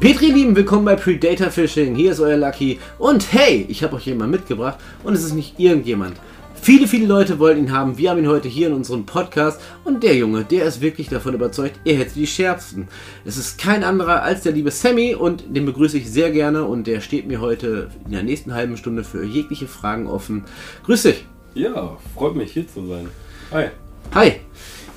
Petri, Lieben, willkommen bei Predator Fishing. Hier ist euer Lucky. Und hey, ich habe euch jemand mitgebracht. Und es ist nicht irgendjemand. Viele, viele Leute wollten ihn haben. Wir haben ihn heute hier in unserem Podcast. Und der Junge, der ist wirklich davon überzeugt, er hätte die schärfsten. Es ist kein anderer als der liebe Sammy. Und den begrüße ich sehr gerne. Und der steht mir heute in der nächsten halben Stunde für jegliche Fragen offen. Grüß dich. Ja, freut mich hier zu sein. Hi. Hi.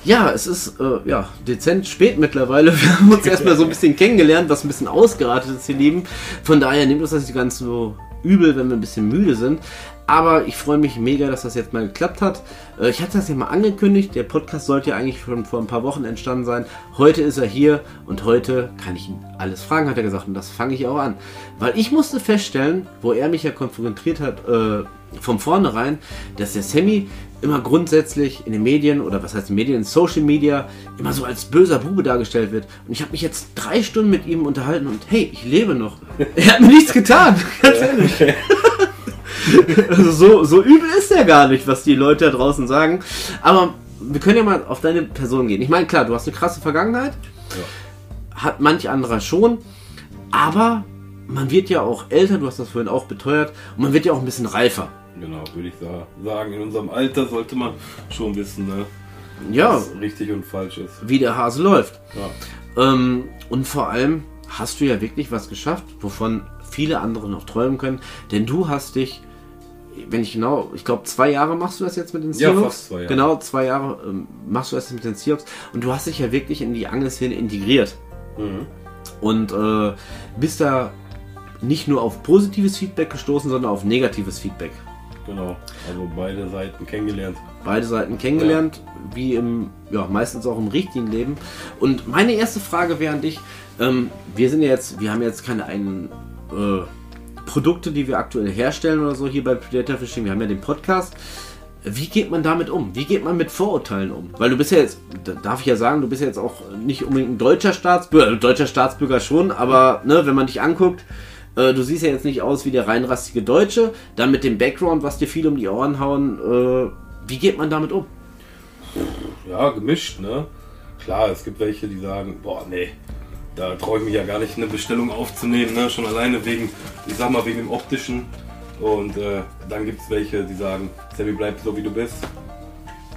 Ja, es ist äh, ja, dezent spät mittlerweile. Wir haben uns erstmal so ein bisschen kennengelernt, was ein bisschen ausgeratet ist, ihr Lieben. Von daher nimmt uns das nicht ganz so übel, wenn wir ein bisschen müde sind. Aber ich freue mich mega, dass das jetzt mal geklappt hat. Äh, ich hatte das ja mal angekündigt. Der Podcast sollte ja eigentlich schon vor ein paar Wochen entstanden sein. Heute ist er hier und heute kann ich ihn alles fragen, hat er gesagt. Und das fange ich auch an. Weil ich musste feststellen, wo er mich ja konfrontiert hat, äh, von vornherein, dass der Sammy immer grundsätzlich in den Medien oder was heißt Medien, in Social Media immer so als böser Bube dargestellt wird. Und ich habe mich jetzt drei Stunden mit ihm unterhalten und hey, ich lebe noch. Er hat mir nichts getan, ganz ehrlich. also so, so übel ist er gar nicht, was die Leute da draußen sagen. Aber wir können ja mal auf deine Person gehen. Ich meine, klar, du hast eine krasse Vergangenheit. Ja. Hat manch anderer schon. Aber man wird ja auch älter, du hast das vorhin auch beteuert, und man wird ja auch ein bisschen reifer. Genau, würde ich sagen. In unserem Alter sollte man schon wissen, ne? ja, was richtig und falsch ist. Wie der Hase läuft. Ja. Ähm, und vor allem hast du ja wirklich was geschafft, wovon viele andere noch träumen können. Denn du hast dich, wenn ich genau, ich glaube, zwei Jahre machst du das jetzt mit den Seahawks. Ja, fast zwei Jahre. Genau, zwei Jahre ähm, machst du das mit den Seahawks. Und du hast dich ja wirklich in die Angelszene integriert. Mhm. Und äh, bist da nicht nur auf positives Feedback gestoßen, sondern auf negatives Feedback. Genau, also beide Seiten kennengelernt. Beide Seiten kennengelernt, ja. wie im, ja, meistens auch im richtigen Leben. Und meine erste Frage wäre an dich, ähm, wir sind ja jetzt, wir haben jetzt keine eigenen äh, Produkte, die wir aktuell herstellen oder so hier bei Predator Fishing, wir haben ja den Podcast. Wie geht man damit um? Wie geht man mit Vorurteilen um? Weil du bist ja jetzt, darf ich ja sagen, du bist ja jetzt auch nicht unbedingt ein deutscher Staatsbürger, deutscher Staatsbürger schon, aber ne, wenn man dich anguckt, äh, du siehst ja jetzt nicht aus wie der reinrassige Deutsche. Dann mit dem Background, was dir viel um die Ohren hauen. Äh, wie geht man damit um? Ja, gemischt, ne? Klar, es gibt welche, die sagen, boah, nee, da traue ich mich ja gar nicht, eine Bestellung aufzunehmen, ne? Schon alleine wegen, ich sag mal, wegen dem optischen. Und äh, dann gibt es welche, die sagen, Sammy, bleib so wie du bist.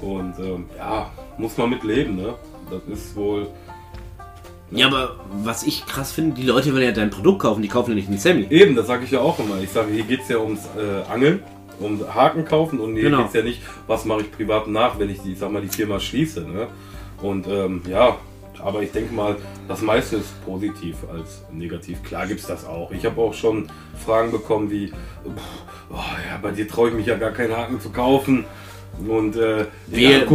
Und ähm, ja, muss man mit leben, ne? Das ist wohl ja, aber was ich krass finde, die Leute wollen ja dein Produkt kaufen, die kaufen ja nicht den Sammy. Eben, das sage ich ja auch immer. Ich sage, hier geht es ja ums äh, Angeln, um Haken kaufen und hier genau. geht es ja nicht, was mache ich privat nach, wenn ich die, sag mal, die Firma schließe. Ne? Und ähm, ja, aber ich denke mal, das meiste ist positiv als negativ. Klar gibt es das auch. Ich habe auch schon Fragen bekommen wie, oh, ja, bei dir traue ich mich ja gar keinen Haken zu kaufen. Und äh, wehe,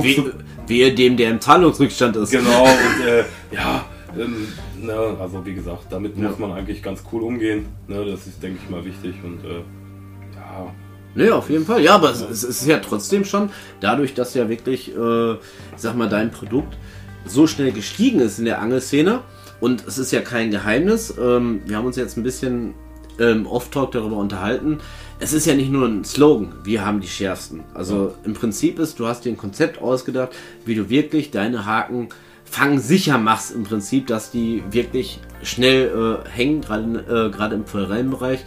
ja, dem, der im Zahlungsrückstand ist. Genau, und äh, ja, ähm, na, also wie gesagt, damit ja. muss man eigentlich ganz cool umgehen. Ne, das ist, denke ich mal, wichtig und äh, ja. Nee, auf jeden Fall. Ja, aber es, es, ist ja trotzdem schon, dadurch, dass ja wirklich, äh, sag mal, dein Produkt so schnell gestiegen ist in der Angelszene und es ist ja kein Geheimnis. Ähm, wir haben uns jetzt ein bisschen ähm, Off-Talk darüber unterhalten. Es ist ja nicht nur ein Slogan, wir haben die schärfsten. Also ja. im Prinzip ist, du hast dir ein Konzept ausgedacht, wie du wirklich deine Haken fangsicher machst im Prinzip, dass die wirklich schnell äh, hängen, gerade äh, im Forellenbereich.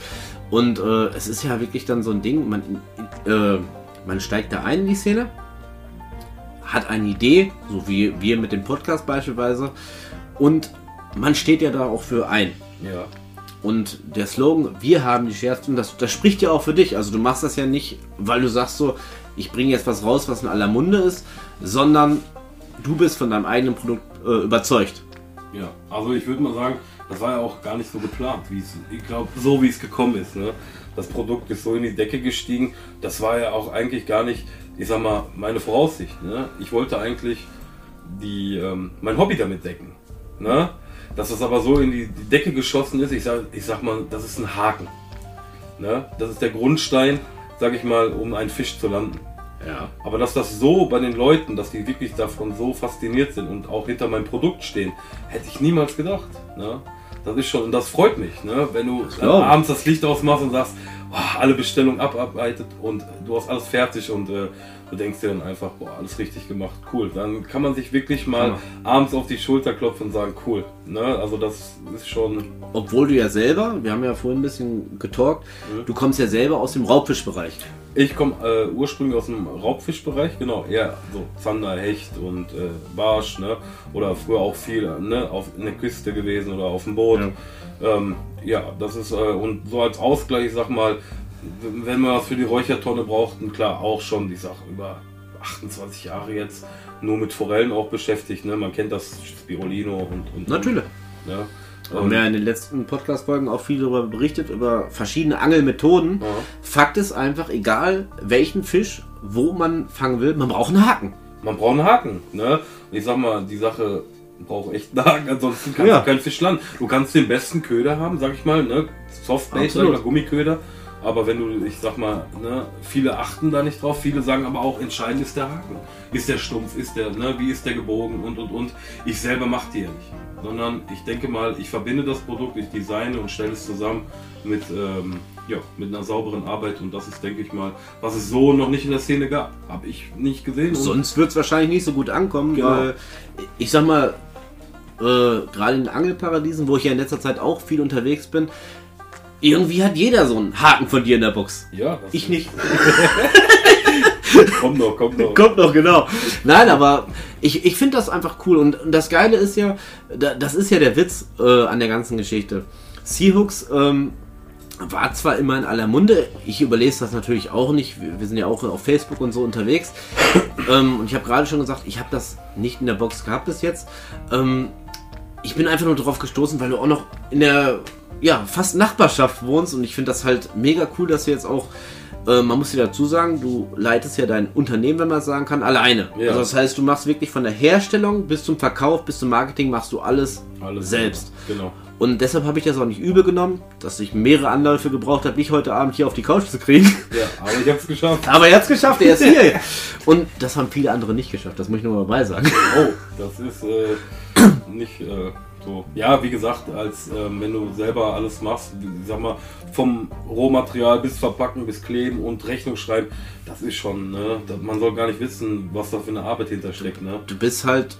Und äh, es ist ja wirklich dann so ein Ding, man, äh, man steigt da ein in die Szene, hat eine Idee, so wie wir mit dem Podcast beispielsweise, und man steht ja da auch für ein. Ja. Und der Slogan, wir haben die schärfsten, das, das spricht ja auch für dich. Also du machst das ja nicht, weil du sagst so, ich bringe jetzt was raus, was in aller Munde ist, sondern du bist von deinem eigenen Produkt äh, überzeugt. Ja, also ich würde mal sagen, das war ja auch gar nicht so geplant, wie es, ich glaube, so wie es gekommen ist. Ne? Das Produkt ist so in die Decke gestiegen. Das war ja auch eigentlich gar nicht, ich sag mal, meine Voraussicht. Ne? Ich wollte eigentlich die, ähm, mein Hobby damit decken. Ne? Dass das aber so in die, die Decke geschossen ist, ich sag, ich sag mal, das ist ein Haken. Ne? Das ist der Grundstein, sag ich mal, um einen Fisch zu landen. Ja. Aber dass das so bei den Leuten, dass die wirklich davon so fasziniert sind und auch hinter meinem Produkt stehen, hätte ich niemals gedacht. Ne? Das ist schon, und das freut mich, ne? wenn du abends das Licht ausmachst und sagst, oh, alle Bestellungen abarbeitet und du hast alles fertig und äh, du denkst dir dann einfach, boah, alles richtig gemacht, cool. Dann kann man sich wirklich mal ja. abends auf die Schulter klopfen und sagen, cool. Ne? Also das ist schon. Obwohl du ja selber, wir haben ja vorhin ein bisschen getalkt, mhm. du kommst ja selber aus dem Raubfischbereich. Ich komme äh, ursprünglich aus dem Raubfischbereich, genau, eher so Zander, Hecht und äh, Barsch, ne? Oder früher auch viel ne? auf in der Küste gewesen oder auf dem Boot. Ja, ähm, ja das ist, äh, und so als Ausgleich, ich sag mal, wenn man was für die Räuchertonne braucht, klar auch schon, die Sache über 28 Jahre jetzt nur mit Forellen auch beschäftigt, ne? Man kennt das Spirulino und, und Natürlich. Ne? Haben wir in den letzten Podcast-Folgen auch viel darüber berichtet, über verschiedene Angelmethoden. Ja. Fakt ist einfach, egal welchen Fisch, wo man fangen will, man braucht einen Haken. Man braucht einen Haken. Ne? Ich sag mal, die Sache braucht echt einen Haken, ansonsten kannst ja. du keinen Fisch landen. Du kannst den besten Köder haben, sag ich mal, ne? Softbait oder Gummiköder. Aber wenn du, ich sag mal, ne, viele achten da nicht drauf, viele sagen aber auch, entscheidend ist der Haken. Ist der stumpf, ist der, ne, wie ist der gebogen und und und. Ich selber mache die ja nicht. Sondern ich denke mal, ich verbinde das Produkt, ich designe und stelle es zusammen mit, ähm, ja, mit einer sauberen Arbeit und das ist, denke ich mal, was es so noch nicht in der Szene gab. Habe ich nicht gesehen. Sonst wird es wahrscheinlich nicht so gut ankommen, genau. weil ich sag mal, äh, gerade in Angelparadiesen, wo ich ja in letzter Zeit auch viel unterwegs bin, irgendwie hat jeder so einen Haken von dir in der Box. Ja, ich nicht. kommt noch, kommt noch. Kommt noch, genau. Nein, aber ich, ich finde das einfach cool. Und das Geile ist ja, das ist ja der Witz äh, an der ganzen Geschichte. Seahooks ähm, war zwar immer in aller Munde, ich überlese das natürlich auch nicht, wir sind ja auch auf Facebook und so unterwegs. ähm, und ich habe gerade schon gesagt, ich habe das nicht in der Box gehabt bis jetzt. Ähm, ich bin einfach nur darauf gestoßen, weil du auch noch in der ja, fast Nachbarschaft wohnst und ich finde das halt mega cool, dass du jetzt auch, äh, man muss dir dazu sagen, du leitest ja dein Unternehmen, wenn man sagen kann, alleine. Ja. Also das heißt, du machst wirklich von der Herstellung bis zum Verkauf, bis zum Marketing, machst du alles, alles selbst. Genau. Und deshalb habe ich das auch nicht übel genommen, dass ich mehrere Anläufe gebraucht habe, dich heute Abend hier auf die Couch zu kriegen. Ja, aber ich habe es geschafft. aber er hat es geschafft, er ist hier. Und das haben viele andere nicht geschafft, das muss ich nur mal dabei sagen. Oh, das ist äh, nicht... Äh so, ja, wie gesagt, als ähm, wenn du selber alles machst, sag mal, vom Rohmaterial bis Verpacken, bis Kleben und Rechnung schreiben, das ist schon, ne? Man soll gar nicht wissen, was da für eine Arbeit hintersteckt, ne? Du bist halt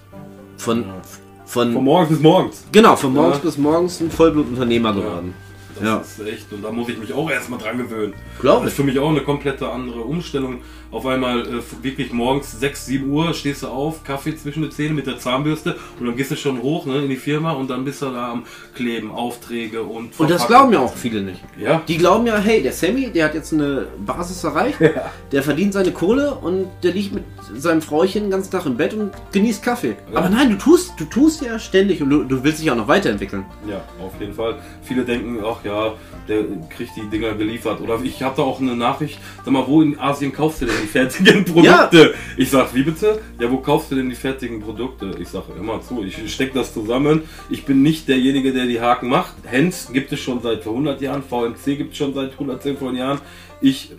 von, ja. von, von morgens bis morgens. Genau, von morgens ja. bis morgens ein Vollblutunternehmer geworden. Das ja. ist echt, und da muss ich mich auch erstmal dran gewöhnen. Glaube Das ist für mich auch eine komplette andere Umstellung. Auf einmal äh, wirklich morgens 6, 7 Uhr stehst du auf, Kaffee zwischen den Zähnen mit der Zahnbürste und dann gehst du schon hoch ne, in die Firma und dann bist du da am Kleben, Aufträge und. Und das glauben ja auch viele nicht. Ja. Die glauben ja, hey, der Sammy, der hat jetzt eine Basis erreicht, ja. der verdient seine Kohle und der liegt mit seinem Frauchen den ganzen Tag im Bett und genießt Kaffee. Ja. Aber nein, du tust, du tust ja ständig und du, du willst dich auch noch weiterentwickeln. Ja, auf jeden Fall. Viele denken, ach ja, der kriegt die Dinger geliefert. Oder ich habe da auch eine Nachricht, sag mal, wo in Asien kaufst du denn die fertigen Produkte? Ja. Ich sag, wie bitte? Ja, wo kaufst du denn die fertigen Produkte? Ich sag, immer zu, ich stecke das zusammen. Ich bin nicht derjenige, der die Haken macht. Hens gibt es schon seit 100 Jahren, VMC gibt es schon seit 110 von Jahren. Ich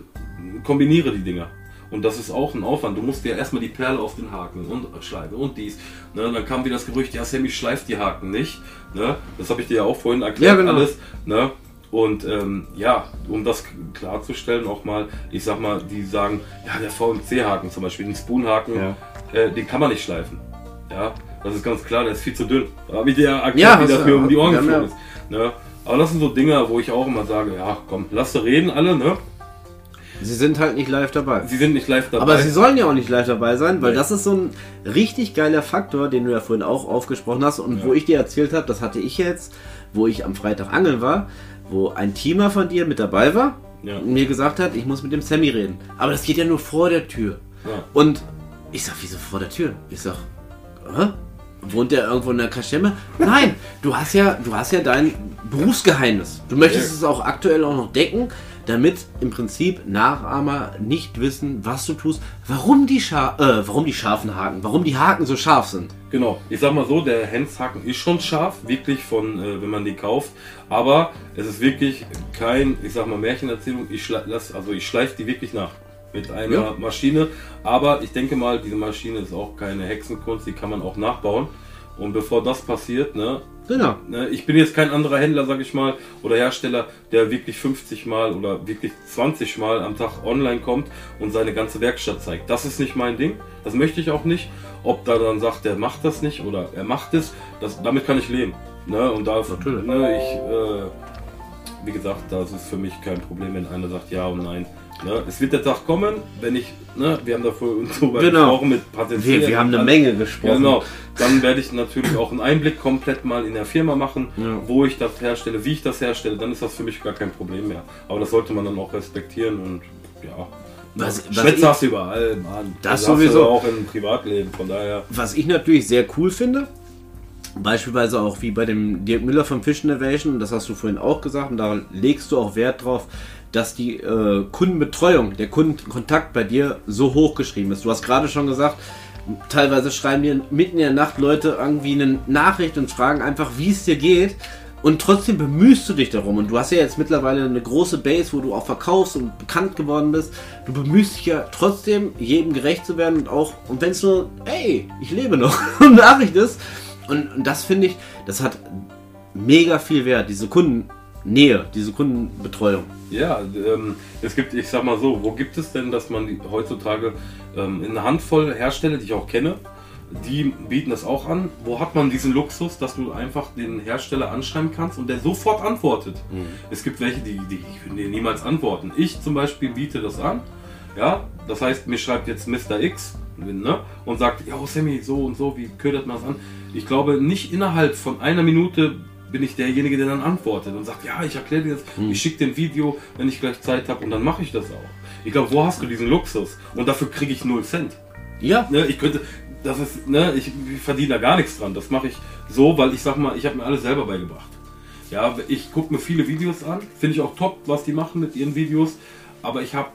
kombiniere die Dinger. Und das ist auch ein Aufwand. Du musst dir erstmal die Perle auf den Haken und Schleife und dies. Ne, dann kam wieder das Gerücht, ja, Sammy schleift die Haken nicht. Ne? Das habe ich dir ja auch vorhin erklärt ja, genau. alles. Ne? Und ähm, ja, um das klarzustellen, auch mal, ich sag mal, die sagen, ja, der VMC-Haken zum Beispiel, den Spoon-Haken, ja. äh, den kann man nicht schleifen. Ja, das ist ganz klar, der ist viel zu dünn. Da habe ich dir erklärt, ja, wie das mir um die Ohren geflogen ist. Ne? Aber das sind so Dinge, wo ich auch immer sage, ja, komm, lass sie reden alle, ne? Sie sind halt nicht live dabei. Sie sind nicht live dabei. Aber sie sollen ja auch nicht live dabei sein, weil nee. das ist so ein richtig geiler Faktor, den du ja vorhin auch aufgesprochen hast und ja. wo ich dir erzählt habe, das hatte ich jetzt, wo ich am Freitag angeln war wo ein Teamer von dir mit dabei war ja. und mir gesagt hat, ich muss mit dem Sammy reden. Aber das geht ja nur vor der Tür. Ja. Und ich sag, wieso vor der Tür? Ich sag, Hä? wohnt der irgendwo in der Kaschemme? Nein, du hast ja, du hast ja dein Berufsgeheimnis. Du möchtest ja. es auch aktuell auch noch decken damit im Prinzip Nachahmer nicht wissen, was du tust, warum die, Scha äh, warum die scharfen Haken, warum die Haken so scharf sind. Genau, ich sag mal so, der Henshaken ist schon scharf, wirklich von, äh, wenn man die kauft, aber es ist wirklich kein, ich sag mal, Märchenerzählung, ich, lass, also ich schleife die wirklich nach mit einer ja. Maschine, aber ich denke mal, diese Maschine ist auch keine Hexenkunst, die kann man auch nachbauen. Und bevor das passiert, ne, Genau. Ne, Ich bin jetzt kein anderer Händler, sag ich mal, oder Hersteller, der wirklich 50 Mal oder wirklich 20 Mal am Tag online kommt und seine ganze Werkstatt zeigt. Das ist nicht mein Ding. Das möchte ich auch nicht. Ob da dann sagt, der macht das nicht oder er macht es, das, damit kann ich leben. Ne? Und da, Natürlich. ne, ich, äh, wie gesagt, das ist für mich kein Problem, wenn einer sagt ja und nein. Ne? Es wird der Tag kommen, wenn ich, ne, wir haben da vorhin drüber Genau. gesprochen mit Potenzial. Wir, wir haben eine Menge gesprochen. Genau. Dann werde ich natürlich auch einen Einblick komplett mal in der Firma machen, Ja. wo ich das herstelle, wie ich das herstelle. Dann ist das für mich gar kein Problem mehr. Aber das sollte man dann auch respektieren und ja. Was- was hast du überall, Mann. Das hast sowieso. Auch im Privatleben, von daher. Was ich natürlich sehr cool finde, beispielsweise auch wie bei dem Dirk Müller vom Fish Innovation, das hast du vorhin auch gesagt, und da legst du auch Wert drauf, dass die äh, Kundenbetreuung, der Kundenkontakt bei dir so hoch geschrieben ist. Du hast gerade schon gesagt, teilweise schreiben dir mitten in der Nacht Leute irgendwie eine Nachricht und fragen einfach, wie es dir geht. Und trotzdem bemühst du dich darum. Und du hast ja jetzt mittlerweile eine große Base, wo du auch verkaufst und bekannt geworden bist. Du bemühst dich ja trotzdem, jedem gerecht zu werden. Und auch, und wenn es nur, ey, ich lebe noch, Nachricht ist. Und, und das finde ich, das hat mega viel Wert, diese Kundennähe, diese Kundenbetreuung. Ja, ähm, es gibt, ich sag mal so, wo gibt es denn, dass man die, heutzutage ähm, eine Handvoll Hersteller, die ich auch kenne, die bieten das auch an. Wo hat man diesen Luxus, dass du einfach den Hersteller anschreiben kannst und der sofort antwortet? Es gibt welche, die, die dir niemals antworten. Ich zum Beispiel biete das an. Ja, das heißt, mir schreibt jetzt Mr. X ne, und sagt, ja, Sammy, so und so, wie ködert man das an? Ich glaube, nicht innerhalb von einer Minute bin ich derjenige, der dann antwortet und sagt, ja, ich erkläre dir das, ich schicke dir ein Video, wenn ich gleich Zeit habe und dann mache ich das auch. Ich glaube, wo hast du diesen Luxus? Und dafür kriege ich 0 Cent. Ja, Ne, ich könnte, das ist, ne, ich, ich verdiene da gar nichts dran. Das mache ich so, weil ich sag mal, ich habe mir alles selber beigebracht. Ja, ich gucke mir viele Videos an, finde ich auch top, was die machen mit ihren Videos, aber ich habe,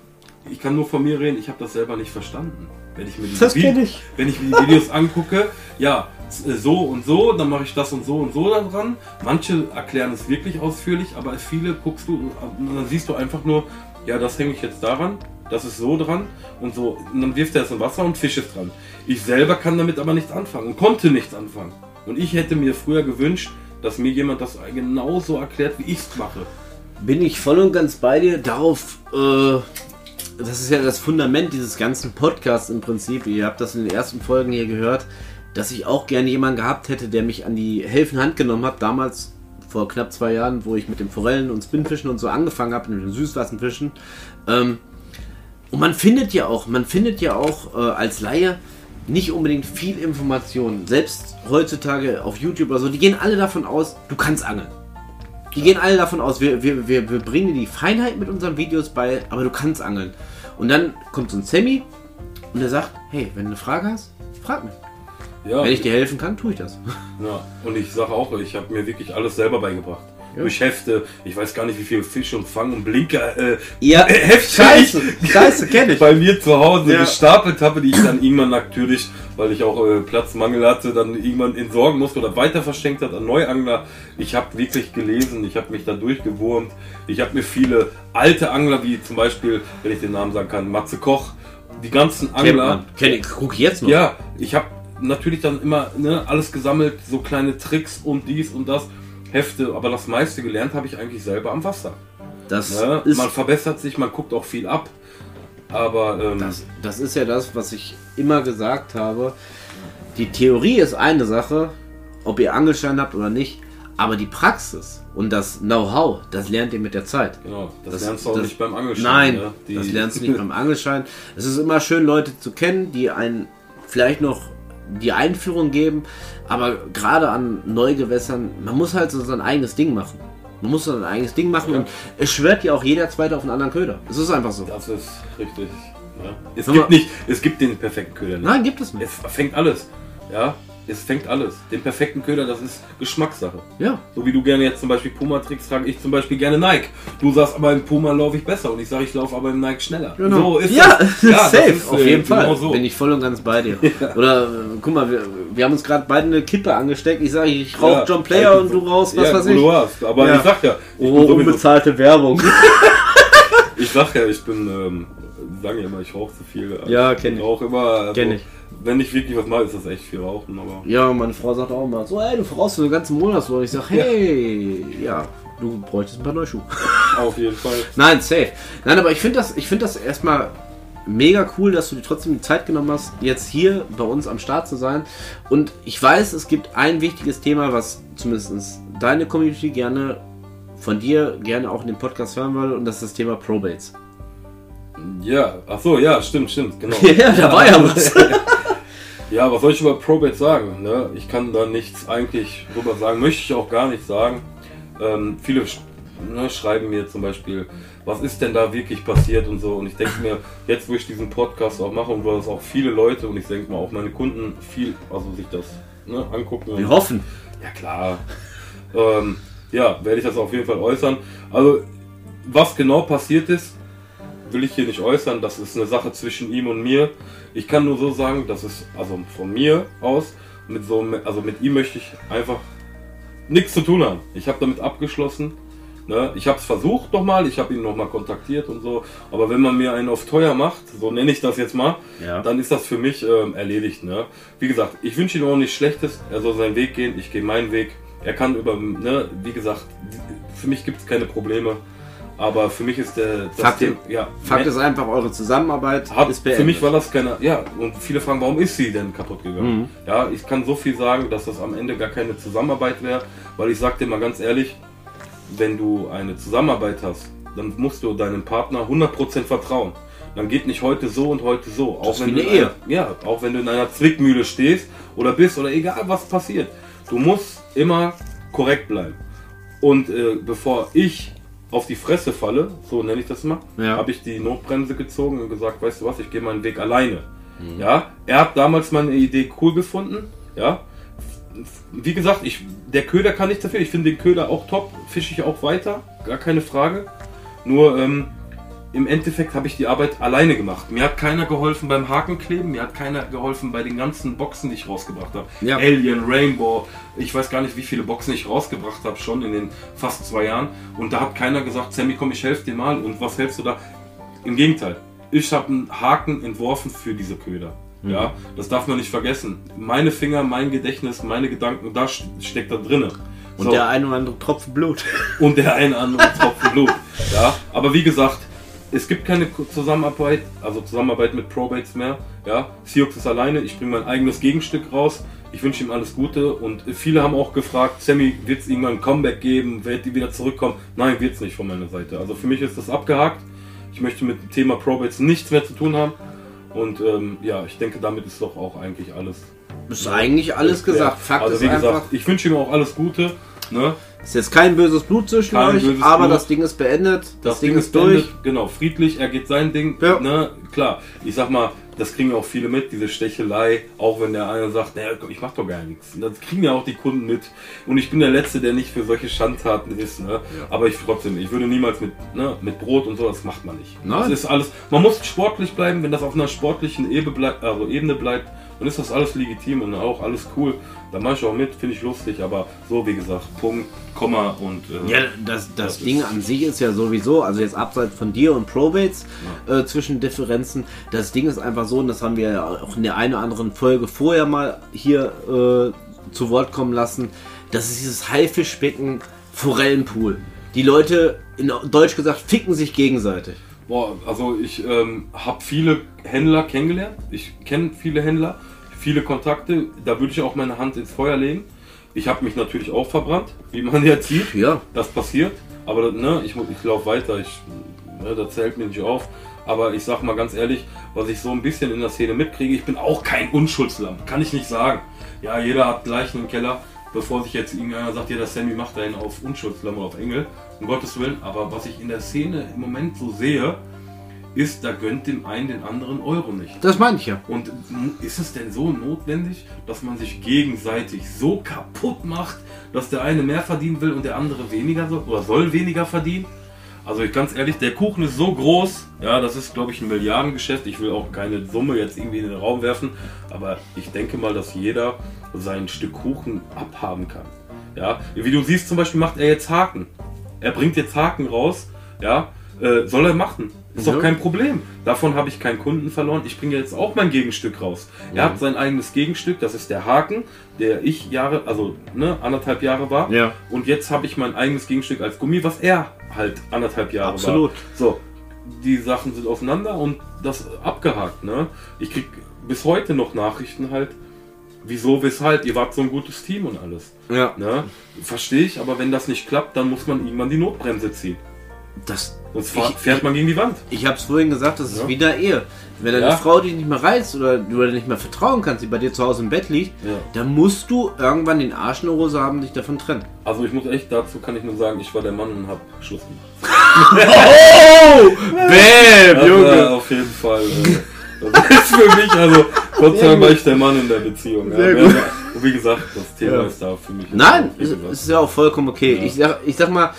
ich kann nur von mir reden, ich habe das selber nicht verstanden. Wenn ich mir die, Das Vi- kenn ich. wenn ich mir die Videos angucke, ja, so und so, dann mache ich das und so und so da dran. Manche erklären es wirklich ausführlich, aber viele guckst du und dann siehst du einfach nur, ja, das hänge ich jetzt daran, das ist so dran und so. Und dann wirft er es in Wasser und Fisch ist dran. Ich selber kann damit aber nichts anfangen und konnte nichts anfangen. Und ich hätte mir früher gewünscht, dass mir jemand das genauso erklärt, wie ich es mache. bin ich voll und ganz bei dir. Darauf, äh, das ist ja das Fundament dieses ganzen Podcasts im Prinzip. Ihr habt das in den ersten Folgen hier gehört, dass ich auch gerne jemanden gehabt hätte, der mich an die helfende Hand genommen hat. Damals, vor knapp zwei Jahren, wo ich mit dem Forellen und Spinnfischen und so angefangen habe, mit dem Süßwasserfischen. Ähm, und man findet ja auch, man findet ja auch äh, als Laie nicht unbedingt viel Information. Selbst heutzutage auf YouTube oder so, die gehen alle davon aus, du kannst angeln. Die gehen alle davon aus, wir, wir, wir, wir bringen dir die Feinheit mit unseren Videos bei, aber du kannst angeln. Und dann kommt so ein Sammy und der sagt, hey, wenn du eine Frage hast, frag mich. Ja, Wenn ich dir helfen kann, tue ich das. Ja, und ich sage auch, ich habe mir wirklich alles selber beigebracht. Ja. Durch Hefte, ich weiß gar nicht, wie viel Fisch und Fang und Blinker, äh, Ja, Hefte scheiße, ich scheiße, kenn ich. bei mir zu Hause Ja. gestapelt habe, die ich dann irgendwann natürlich, weil ich auch äh, Platzmangel hatte, dann irgendwann entsorgen musste oder weiter verschenkt hat an Neuangler. Ich habe wirklich gelesen, ich habe mich da durchgewurmt. Ich habe mir viele alte Angler, wie zum Beispiel, wenn ich den Namen sagen kann, Matze Koch, die ganzen Angler. Kenn ich, guck jetzt noch. ja, ich habe natürlich dann immer ne, alles gesammelt, so kleine Tricks und dies und das, Hefte, aber das meiste gelernt habe ich eigentlich selber am Wasser. Das, Ne? ist, Man verbessert sich, man guckt auch viel ab, aber ähm, das, das ist ja das, was ich immer gesagt habe. Die Theorie ist eine Sache, ob ihr Angelschein habt oder nicht, aber die Praxis und das Know-how, das lernt ihr mit der Zeit. genau, das, Das- lernst du auch das- nicht beim Angelschein. Nein, ne? Das lernst du nicht beim Angelschein. Es ist immer schön, Leute zu kennen, die einen vielleicht noch die Einführung geben, aber gerade an Neugewässern, man muss halt so sein eigenes Ding machen. Man muss sein eigenes Ding machen Ja. und es schwört ja auch jeder Zweite auf einen anderen Köder. Es ist einfach so. Das ist richtig. Ja. Es gibt nicht, es gibt den perfekten Köder nicht. Nein, gibt es nicht. Es fängt alles. Ja, es fängt alles. Den perfekten Köder, das ist Geschmackssache. Ja, So wie du gerne jetzt zum Beispiel Puma-Tricks trage, ich zum Beispiel gerne Nike. Du sagst aber im Puma laufe ich besser und ich sage, ich laufe aber im Nike schneller. So ist ja, das. Ja, das safe, ist, auf äh, jeden Fall. genau so. Bin ich voll und ganz bei dir. Oder äh, guck mal, wir, wir haben uns gerade beide eine Kippe angesteckt. Ich sage, ich rauche Ja, John Player und du rauchst was ja, weiß ich. Du hast. Aber Ja. ich sag ja, ich, Oh, unbezahlte Werbung. ich sag ja, ich bin, ähm, sagen ja immer, ich rauche zu viel. Ja, kenn ich. rauche immer. Also, Kenn ich. Wenn ich wirklich was mache, ist das echt viel Rauchen. Aber Ja, meine Frau sagt auch immer so, ey, du verrauchst so den ganzen Monat so. Und ich sag, hey, ja, du bräuchtest ein paar neue Schuhe. auf jeden Fall. Nein, safe. Nein, aber ich finde das, ich finde das erstmal mega cool, dass du dir trotzdem die Zeit genommen hast, jetzt hier bei uns am Start zu sein. Und ich weiß, es gibt ein wichtiges Thema, was zumindest deine Community gerne von dir gerne auch in dem Podcast hören will, und das ist das Thema Probates. Ja, ach so, ja, stimmt, stimmt, genau. Ja, da war ja was. Ja, was soll ich über Probate sagen? Ne? Ich kann da nichts eigentlich drüber sagen, möchte ich auch gar nicht sagen. Ähm, viele ne, schreiben mir zum Beispiel, was ist denn da wirklich passiert und so. Und ich denke mir, jetzt wo ich diesen Podcast auch mache und wo das auch viele Leute und ich denke mal auch meine Kunden viel, also sich das ne, angucken. Wir hoffen. Ja klar. ähm, ja, werde ich das auf jeden Fall äußern. Also, was genau passiert ist, will ich hier nicht äußern. Das ist eine Sache zwischen ihm und mir. Ich kann nur so sagen, dass es also von mir aus mit so, also mit ihm möchte ich einfach nichts zu tun haben. Ich habe damit abgeschlossen. Ne? Ich habe es versucht nochmal, ich habe ihn nochmal kontaktiert und so. Aber wenn man mir einen auf teuer macht, so nenne ich das jetzt mal, Ja. dann ist das für mich ähm, erledigt. Ne? Wie gesagt, ich wünsche ihm auch nichts Schlechtes. Er soll seinen Weg gehen, ich gehe meinen Weg. Er kann über, ne, wie gesagt, für mich gibt es keine Probleme. Aber für mich ist der Fakt- Thema, ja, Fakt ist einfach, eure Zusammenarbeit hat, ist für beendet. mich war das keine, ja, und viele fragen, warum ist sie denn kaputt gegangen? Mhm. Ja, ich kann so viel sagen, dass das am Ende gar keine Zusammenarbeit wäre, weil ich sag dir mal ganz ehrlich, wenn du eine Zusammenarbeit hast, dann musst du deinem Partner 100% vertrauen. Dann geht nicht heute so und heute so. Auch Das ist wenn wie du eine in Ehe. Einer, ja, auch wenn du in einer Zwickmühle stehst oder bist oder egal was passiert. Du musst immer korrekt bleiben. Und äh, bevor ich auf die Fresse falle, so nenne ich das mal, Ja. habe ich die Notbremse gezogen und gesagt, weißt du was, ich gehe meinen Weg alleine. Ja, er hat damals meine Idee cool gefunden. Ja, wie gesagt, ich, der Köder kann nichts dafür. Ich finde den Köder auch top, fische ich auch weiter, gar keine Frage. Nur ähm, im Endeffekt habe ich die Arbeit alleine gemacht. Mir hat keiner geholfen beim Hakenkleben, mir hat keiner geholfen bei den ganzen Boxen, die ich rausgebracht habe. Ja. Alien, Rainbow, ich weiß gar nicht, wie viele Boxen ich rausgebracht habe, schon in den fast zwei Jahren. Und da hat keiner gesagt, Sammy, komm, ich helfe dir mal. Und was helfst du da? Im Gegenteil, ich habe einen Haken entworfen für diese Köder. Ja, das darf man nicht vergessen. Meine Finger, mein Gedächtnis, meine Gedanken, da st- steckt da drinne. Und So. der ein oder andere Tropfen Blut. und der ein oder andere Tropfen Blut. Ja, aber wie gesagt, es gibt keine Zusammenarbeit, also Zusammenarbeit mit Probates mehr. Ja, Sioux ist alleine, ich bringe mein eigenes Gegenstück raus. Ich wünsche ihm alles Gute und viele haben auch gefragt, Sammy, wird es irgendwann ein Comeback geben? Wird die wieder zurückkommen? Nein, wird es nicht von meiner Seite. Also für mich ist das abgehakt. Ich möchte mit dem Thema Probates nichts mehr zu tun haben. Und ähm, ja, ich denke, damit ist doch auch eigentlich alles. Ist eigentlich alles gesagt. Fakt also ist wie einfach, gesagt, ich wünsche ihm auch alles Gute. Ne? Ist jetzt kein böses Blut zwischen Kein euch, aber Blut. das Ding ist beendet. Das, Ding, ist beendet. durch. Genau, friedlich, er geht sein Ding. Ja. Ne? Klar, ich sag mal, das kriegen ja auch viele mit, diese Stechelei, auch wenn der eine sagt, naja, ich mach doch gar nichts. Das kriegen ja auch die Kunden mit. Und ich bin der Letzte, der nicht für solche Schandtaten ist. Ne? Aber ich trotzdem, ich würde niemals mit, ne, mit Brot und so, das macht man nicht. Nein. Das ist alles, man muss sportlich bleiben, wenn das auf einer sportlichen Ebene bleibt, also Ebene bleibt, dann ist das alles legitim und auch alles cool. Da mache ich auch mit, finde ich lustig, aber so wie gesagt, Punkt, Komma und äh, Ja, das, das, Das Ding an sich ist ja sowieso, also jetzt abseits von dir und Probates äh, zwischen Differenzen, das Ding ist einfach so, und das haben wir ja auch in der einen oder anderen Folge vorher mal hier äh, zu Wort kommen lassen, das ist dieses Haifischbecken Forellenpool. Die Leute, in Deutsch gesagt, ficken sich gegenseitig. Boah, also ich ähm, habe viele Händler kennengelernt. Ich kenne viele Händler, viele Kontakte. Da würde ich auch meine Hand ins Feuer legen. Ich habe mich natürlich auch verbrannt, wie man jetzt sieht. Ja. Das passiert. Aber ne, ich, ich laufe weiter. Ich, ne, das zählt mir nicht auf. Aber ich sag mal ganz ehrlich, was ich so ein bisschen in der Szene mitkriege, ich bin auch kein Unschuldslamm. Kann ich nicht sagen. Ja, jeder hat gleich einen Keller, bevor sich jetzt irgendeiner sagt, ja, der Sammy macht einen auf Unschuldslamm oder auf Engel. Um Gottes Willen. Aber was ich in der Szene im Moment so sehe, ist, da gönnt dem einen den anderen Euro nicht. Das meine ich ja. Und ist es denn so notwendig, dass man sich gegenseitig so kaputt macht, dass der eine mehr verdienen will und der andere weniger soll oder soll weniger verdienen? Also ich ganz ehrlich, der Kuchen ist so groß, ja, das ist glaube ich ein Milliardengeschäft. Ich will auch keine Summe jetzt irgendwie in den Raum werfen, aber ich denke mal, dass jeder sein Stück Kuchen abhaben kann. Ja, wie du siehst zum Beispiel macht er jetzt Haken. Er bringt jetzt Haken raus, ja, äh, soll er machen. Ist doch kein Problem. Davon habe ich keinen Kunden verloren. Ich bringe jetzt auch mein Gegenstück raus. Er hat sein eigenes Gegenstück, das ist der Haken, der ich Jahre, also ne, anderthalb Jahre war. Ja. Und jetzt habe ich mein eigenes Gegenstück als Gummi, was er halt anderthalb Jahre Absolut. war. So, die Sachen sind aufeinander und das abgehakt. Ne? Ich krieg bis heute noch Nachrichten halt, wieso, weshalb, ihr wart so ein gutes Team und alles. Ja. Ne? Verstehe ich, aber wenn das nicht klappt, dann muss man irgendwann die Notbremse ziehen. Das, Sonst Ich- fährt man gegen die Wand. ich habe es vorhin gesagt, das ist Ja. wie in der Ehe. Wenn deine Ja. Frau dich nicht mehr reizt oder du dir nicht mehr vertrauen kannst, die bei dir zu Hause im Bett liegt, Ja. dann musst du irgendwann den Arsch in der Hose haben, dich davon trennen. Also ich muss echt, dazu kann ich nur sagen, ich war der Mann und hab Schluss gemacht. Oh! Bäm, war Junge! auf jeden Fall. Äh, das ist für mich, also Gott sei Dank war ich der Mann in der Beziehung. Ja. Sehr gut. Wie gesagt, das Thema Ja. ist da für mich. Nein, es es ist ja auch vollkommen okay. Ja. Ich, sag, ich sag mal,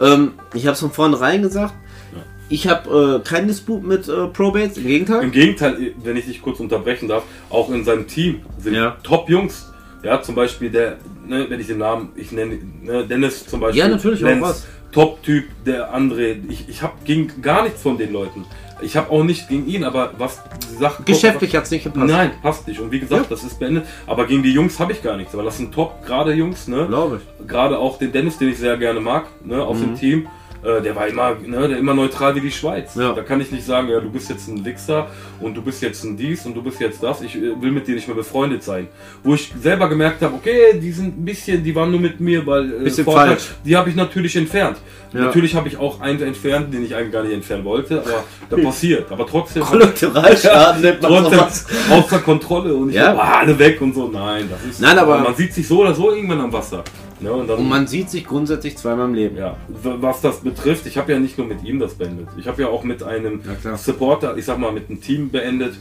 ähm, ich habe es von vornherein gesagt, Ja. ich habe äh, keinen Disput mit äh, Probates, im Gegenteil. Im Gegenteil, wenn ich dich kurz unterbrechen darf, auch in seinem Team sind Ja. Top-Jungs. Ja, zum Beispiel der, ne, wenn ich den Namen, ich nenne ne, Dennis zum Beispiel. Ja, natürlich, auch Lenz, was. Top-Typ, der André. Ich, ich habe gegen gar nichts von den Leuten. Ich habe auch nicht gegen ihn, aber was die Sachen. Geschäftlich hat es nicht gepasst. Nein, passt nicht. Und wie gesagt, Ja. das ist beendet. Aber gegen die Jungs habe ich gar nichts. Aber das sind top, gerade Jungs, ne? Glaube ich. Gerade auch den Dennis, den ich sehr gerne mag, ne, aus Mhm. dem Team. Äh, der war immer, ne, der immer neutral wie die Schweiz. Ja. Da kann ich nicht sagen, ja, du bist jetzt ein Wichser und du bist jetzt ein dies und du bist jetzt das. Ich äh, will mit dir nicht mehr befreundet sein. Wo ich selber gemerkt habe, okay, die sind ein bisschen, die waren nur mit mir, weil äh, Bisschen Vorteil- falsch. die habe ich natürlich entfernt. Ja. Natürlich habe ich auch einen entfernt, den ich eigentlich gar nicht entfernen wollte, aber da passiert. Aber trotzdem. Kollateralschaden nennt man Trotzdem außer Kontrolle und ich Ja. hab, ah, alle weg und so. Nein, das ist. Nein, aber- man sieht sich so oder so irgendwann am Wasser. Ne, und dann, Und man sieht sich grundsätzlich zweimal im Leben. ja, was das betrifft, ich habe ja nicht nur mit ihm das beendet. Ich habe ja auch mit einem Ja. Supporter, ich sag mal, mit einem Team beendet.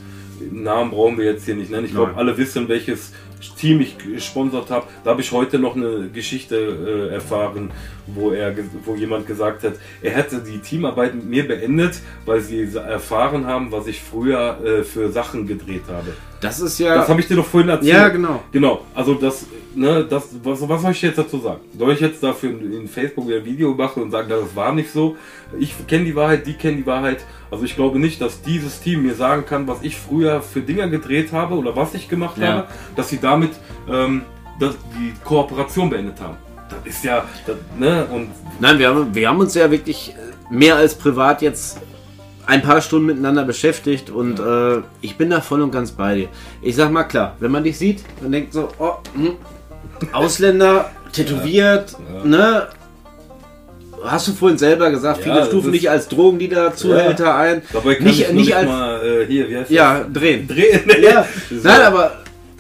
Namen brauchen wir jetzt hier nicht nennen. Ich glaube, alle wissen, welches Team ich gesponsert habe. Da habe ich heute noch eine Geschichte äh, erfahren, wo er, wo jemand gesagt hat, er hätte die Teamarbeit mit mir beendet, weil sie erfahren haben, was ich früher äh, für Sachen gedreht habe. Das ist ja. Das habe ich dir doch vorhin erzählt. Ja, genau. Genau, also das, ne, das, was, was soll ich jetzt dazu sagen? Soll ich jetzt dafür in Facebook ein Video machen und sagen, das war nicht so? Ich kenne die Wahrheit, die kennen die Wahrheit. Also ich glaube nicht, dass dieses Team mir sagen kann, was ich früher für Dinger gedreht habe oder was ich gemacht Ja. habe, dass sie damit ähm, das, die Kooperation beendet haben. Das ist ja, das, ne, und Nein, wir haben, wir haben uns ja wirklich äh, mehr als privat jetzt ein paar Stunden miteinander beschäftigt und äh, ich bin da voll und ganz bei dir. Ich sag mal klar, wenn man dich sieht und denkt so, oh, hm, Ausländer, tätowiert, Ja. ne? Hast du vorhin selber gesagt, Ja, viele das stufen dich als Drogendealer-Zuhälter ein. dabei kann Nicht, ich nicht nicht als. mal äh, hier, wie heißt Ja, drehen. das? drehen. Ja, Das nein, ja- aber,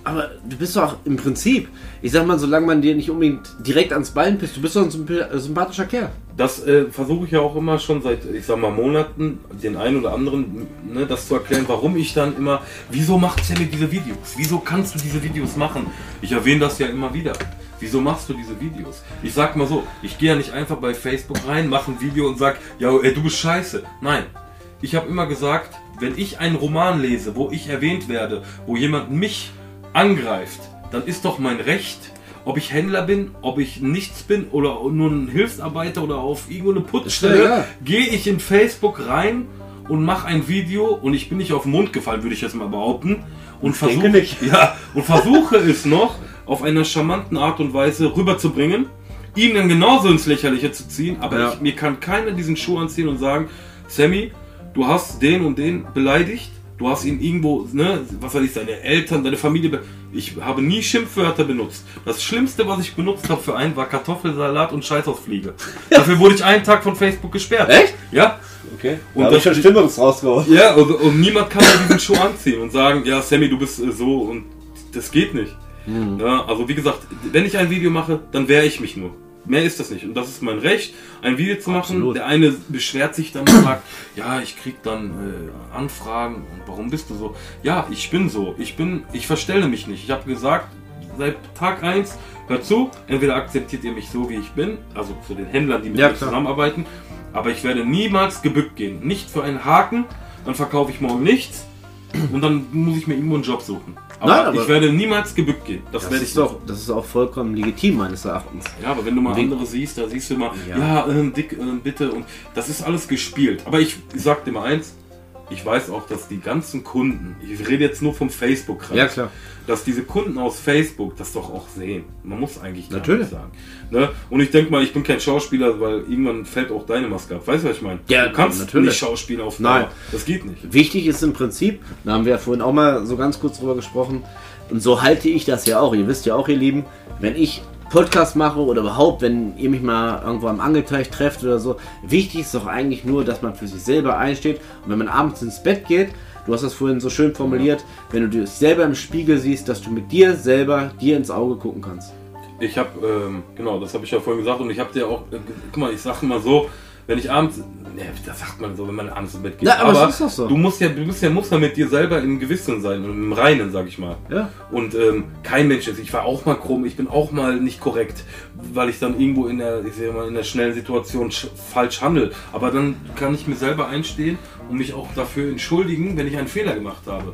aber du bist doch im Prinzip, ich sag mal, solange man dir nicht unbedingt direkt ans Bein pisst, du bist doch ein symp- sympathischer Kerl. Das äh, versuche ich ja auch immer schon seit, ich sag mal, Monaten, den einen oder anderen, ne, das zu erklären, warum ich dann immer, wieso macht Sammy diese Videos? Wieso kannst du diese Videos machen? Ich erwähne das ja immer wieder. Wieso machst du diese Videos? Ich sag mal so, ich gehe ja nicht einfach bei Facebook rein, mache ein Video und sag, ja, ey, du bist scheiße. Nein. Ich habe immer gesagt, wenn ich einen Roman lese, wo ich erwähnt werde, wo jemand mich angreift, dann ist doch mein Recht, ob ich Händler bin, ob ich nichts bin oder nur ein Hilfsarbeiter oder auf irgendwo eine Putzstelle, egal. gehe ich in Facebook rein und mache ein Video und ich bin nicht auf den Mund gefallen, würde ich jetzt mal behaupten. Und nicht. ja, und versuche es noch auf einer charmanten Art und Weise rüberzubringen, ihn dann genauso ins Lächerliche zu ziehen, aber Ja. ich, mir kann keiner diesen Schuh anziehen und sagen, Sammy, du hast den und den beleidigt, du hast ihn irgendwo, ne, was weiß ich, seine Eltern, deine Familie, ich habe nie Schimpfwörter benutzt. Das Schlimmste, was ich benutzt habe für einen, war Kartoffelsalat und Scheißausfliege. Dafür wurde ich einen Tag von Facebook gesperrt. Echt? Ja. Okay. Und Und das- das Stimmungs rausgehauen. Ja, und, und niemand kann mir diesen Schuh anziehen und sagen, ja, Sammy, du bist äh, so und das geht nicht. Ja, also wie gesagt, wenn ich ein Video mache, dann wehre ich mich nur. Mehr ist das nicht. Und das ist mein Recht, ein Video zu machen. Absolut. Der eine beschwert sich dann und sagt, ja, ich krieg dann äh, Anfragen und warum bist du so? Ja, ich bin so. Ich bin, ich verstelle mich nicht. Ich habe gesagt, seit Tag 1, hört zu, entweder akzeptiert ihr mich so, wie ich bin, also zu den Händlern, die mit Ja, mir klar. zusammenarbeiten, aber ich werde niemals gebückt gehen. Nicht für einen Haken, dann verkaufe ich morgen nichts. Und dann muss ich mir irgendwo einen Job suchen. Aber, Nein, aber- ich werde niemals gebückt gehen. Das, Das werde ich ist, doch, das ist auch vollkommen legitim, meines Erachtens. Ja, aber wenn du mal andere siehst, da siehst du immer, Ja. ja, ähm, dick, ähm, bitte und das ist alles gespielt. Aber ich, ich sag dir mal eins, ich weiß auch, dass die ganzen Kunden, ich rede jetzt nur vom Facebook-Kreis, Ja, klar. dass diese Kunden aus Facebook das doch auch sehen. Man muss eigentlich Natürlich. sagen. Ne? Und ich denke mal, ich bin kein Schauspieler, weil irgendwann fällt auch deine Maske ab. Weißt du, was ich meine? Ja, du kannst natürlich. nicht Schauspieler auf Nein. Dauer. Das geht nicht. Wichtig ist im Prinzip, da haben wir ja vorhin auch mal so ganz kurz drüber gesprochen, und so halte ich das ja auch. Ihr wisst ja auch, ihr Lieben, wenn ich Podcast mache oder überhaupt, wenn ihr mich mal irgendwo am Angelteich trefft oder so, wichtig ist doch eigentlich nur, dass man für sich selber einsteht. Und wenn man abends ins Bett geht, du hast das vorhin so schön formuliert, wenn du dich selber im Spiegel siehst, dass du mit dir selber dir ins Auge gucken kannst. Ich habe, ähm, genau, das habe ich ja vorhin gesagt und ich habe dir auch, äh, guck mal, ich sage mal so, wenn ich abends, ne, das sagt man so, wenn man abends ins Bett geht. Ja, aber es ist doch so. Du musst ja, du bist ja, musst ja mit dir selber im Gewissen sein und im Reinen, sag ich mal. Ja. Und ähm, kein Mensch ist, ich war auch mal krumm, ich bin auch mal nicht korrekt, weil ich dann irgendwo in der, ich sag mal, in der schnellen Situation sch- falsch handle. Aber dann kann ich mir selber einstehen und mich auch dafür entschuldigen, wenn ich einen Fehler gemacht habe.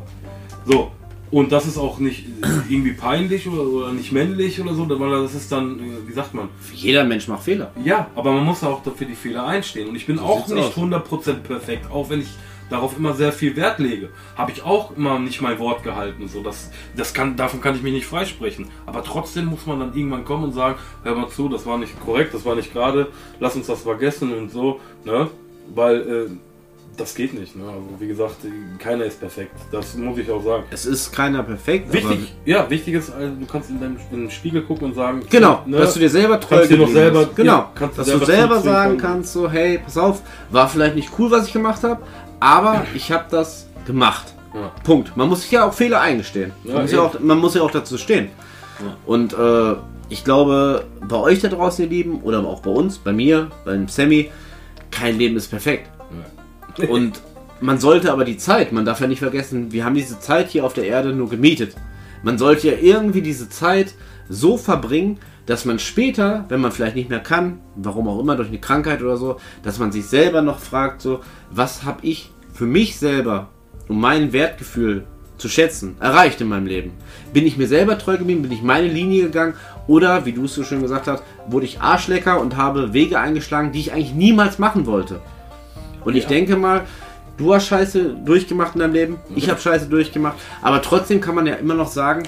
So. Und das ist auch nicht irgendwie peinlich oder, oder nicht männlich oder so, weil das ist dann, wie sagt man, Jeder Mensch macht Fehler. ja, aber man muss auch dafür die Fehler einstehen. Und ich bin So auch nicht aus. 100% perfekt, auch wenn ich darauf immer sehr viel Wert lege. Habe ich auch immer nicht mein Wort gehalten. So, das, das kann, davon kann ich mich nicht freisprechen. Aber trotzdem muss man dann irgendwann kommen und sagen, hör mal zu, das war nicht korrekt, das war nicht gerade, lass uns das vergessen und so. Ne? Weil äh, das geht nicht. Ne? Also wie gesagt, keiner ist perfekt. Das muss ich auch sagen. Es ist keiner perfekt. Wichtig, ja, wichtig ist, also, du kannst in deinem in den Spiegel gucken und sagen, Genau, ne, dass du dir selber treu kannst dir noch selber- bist. Genau, ja, kannst dass selber du selber zurückziehen sagen kannst, so, hey, pass auf, war vielleicht nicht cool, was ich gemacht habe, aber ich habe das gemacht. Ja. Punkt. Man muss sich ja auch Fehler eingestehen. Ja, man, muss ja auch, man muss ja auch dazu stehen. Und äh, ich glaube, bei euch da draußen, ihr Lieben, oder auch bei uns, bei mir, beim Sammy, kein Leben ist perfekt. Und man sollte aber die Zeit, man darf ja nicht vergessen, wir haben diese Zeit hier auf der Erde nur gemietet. Man sollte ja irgendwie diese Zeit so verbringen, dass man später, wenn man vielleicht nicht mehr kann, warum auch immer, durch eine Krankheit oder so, dass man sich selber noch fragt, so, was habe ich für mich selber, um mein Wertgefühl zu schätzen, erreicht in meinem Leben? Bin ich mir selber treu geblieben? Bin ich meine Linie gegangen? Oder, wie du es so schön gesagt hast, wurde ich Arschlecker und habe Wege eingeschlagen, die ich eigentlich niemals machen wollte? Und ich Ja. denke mal, du hast Scheiße durchgemacht in deinem Leben, ich habe Scheiße durchgemacht, aber trotzdem kann man ja immer noch sagen,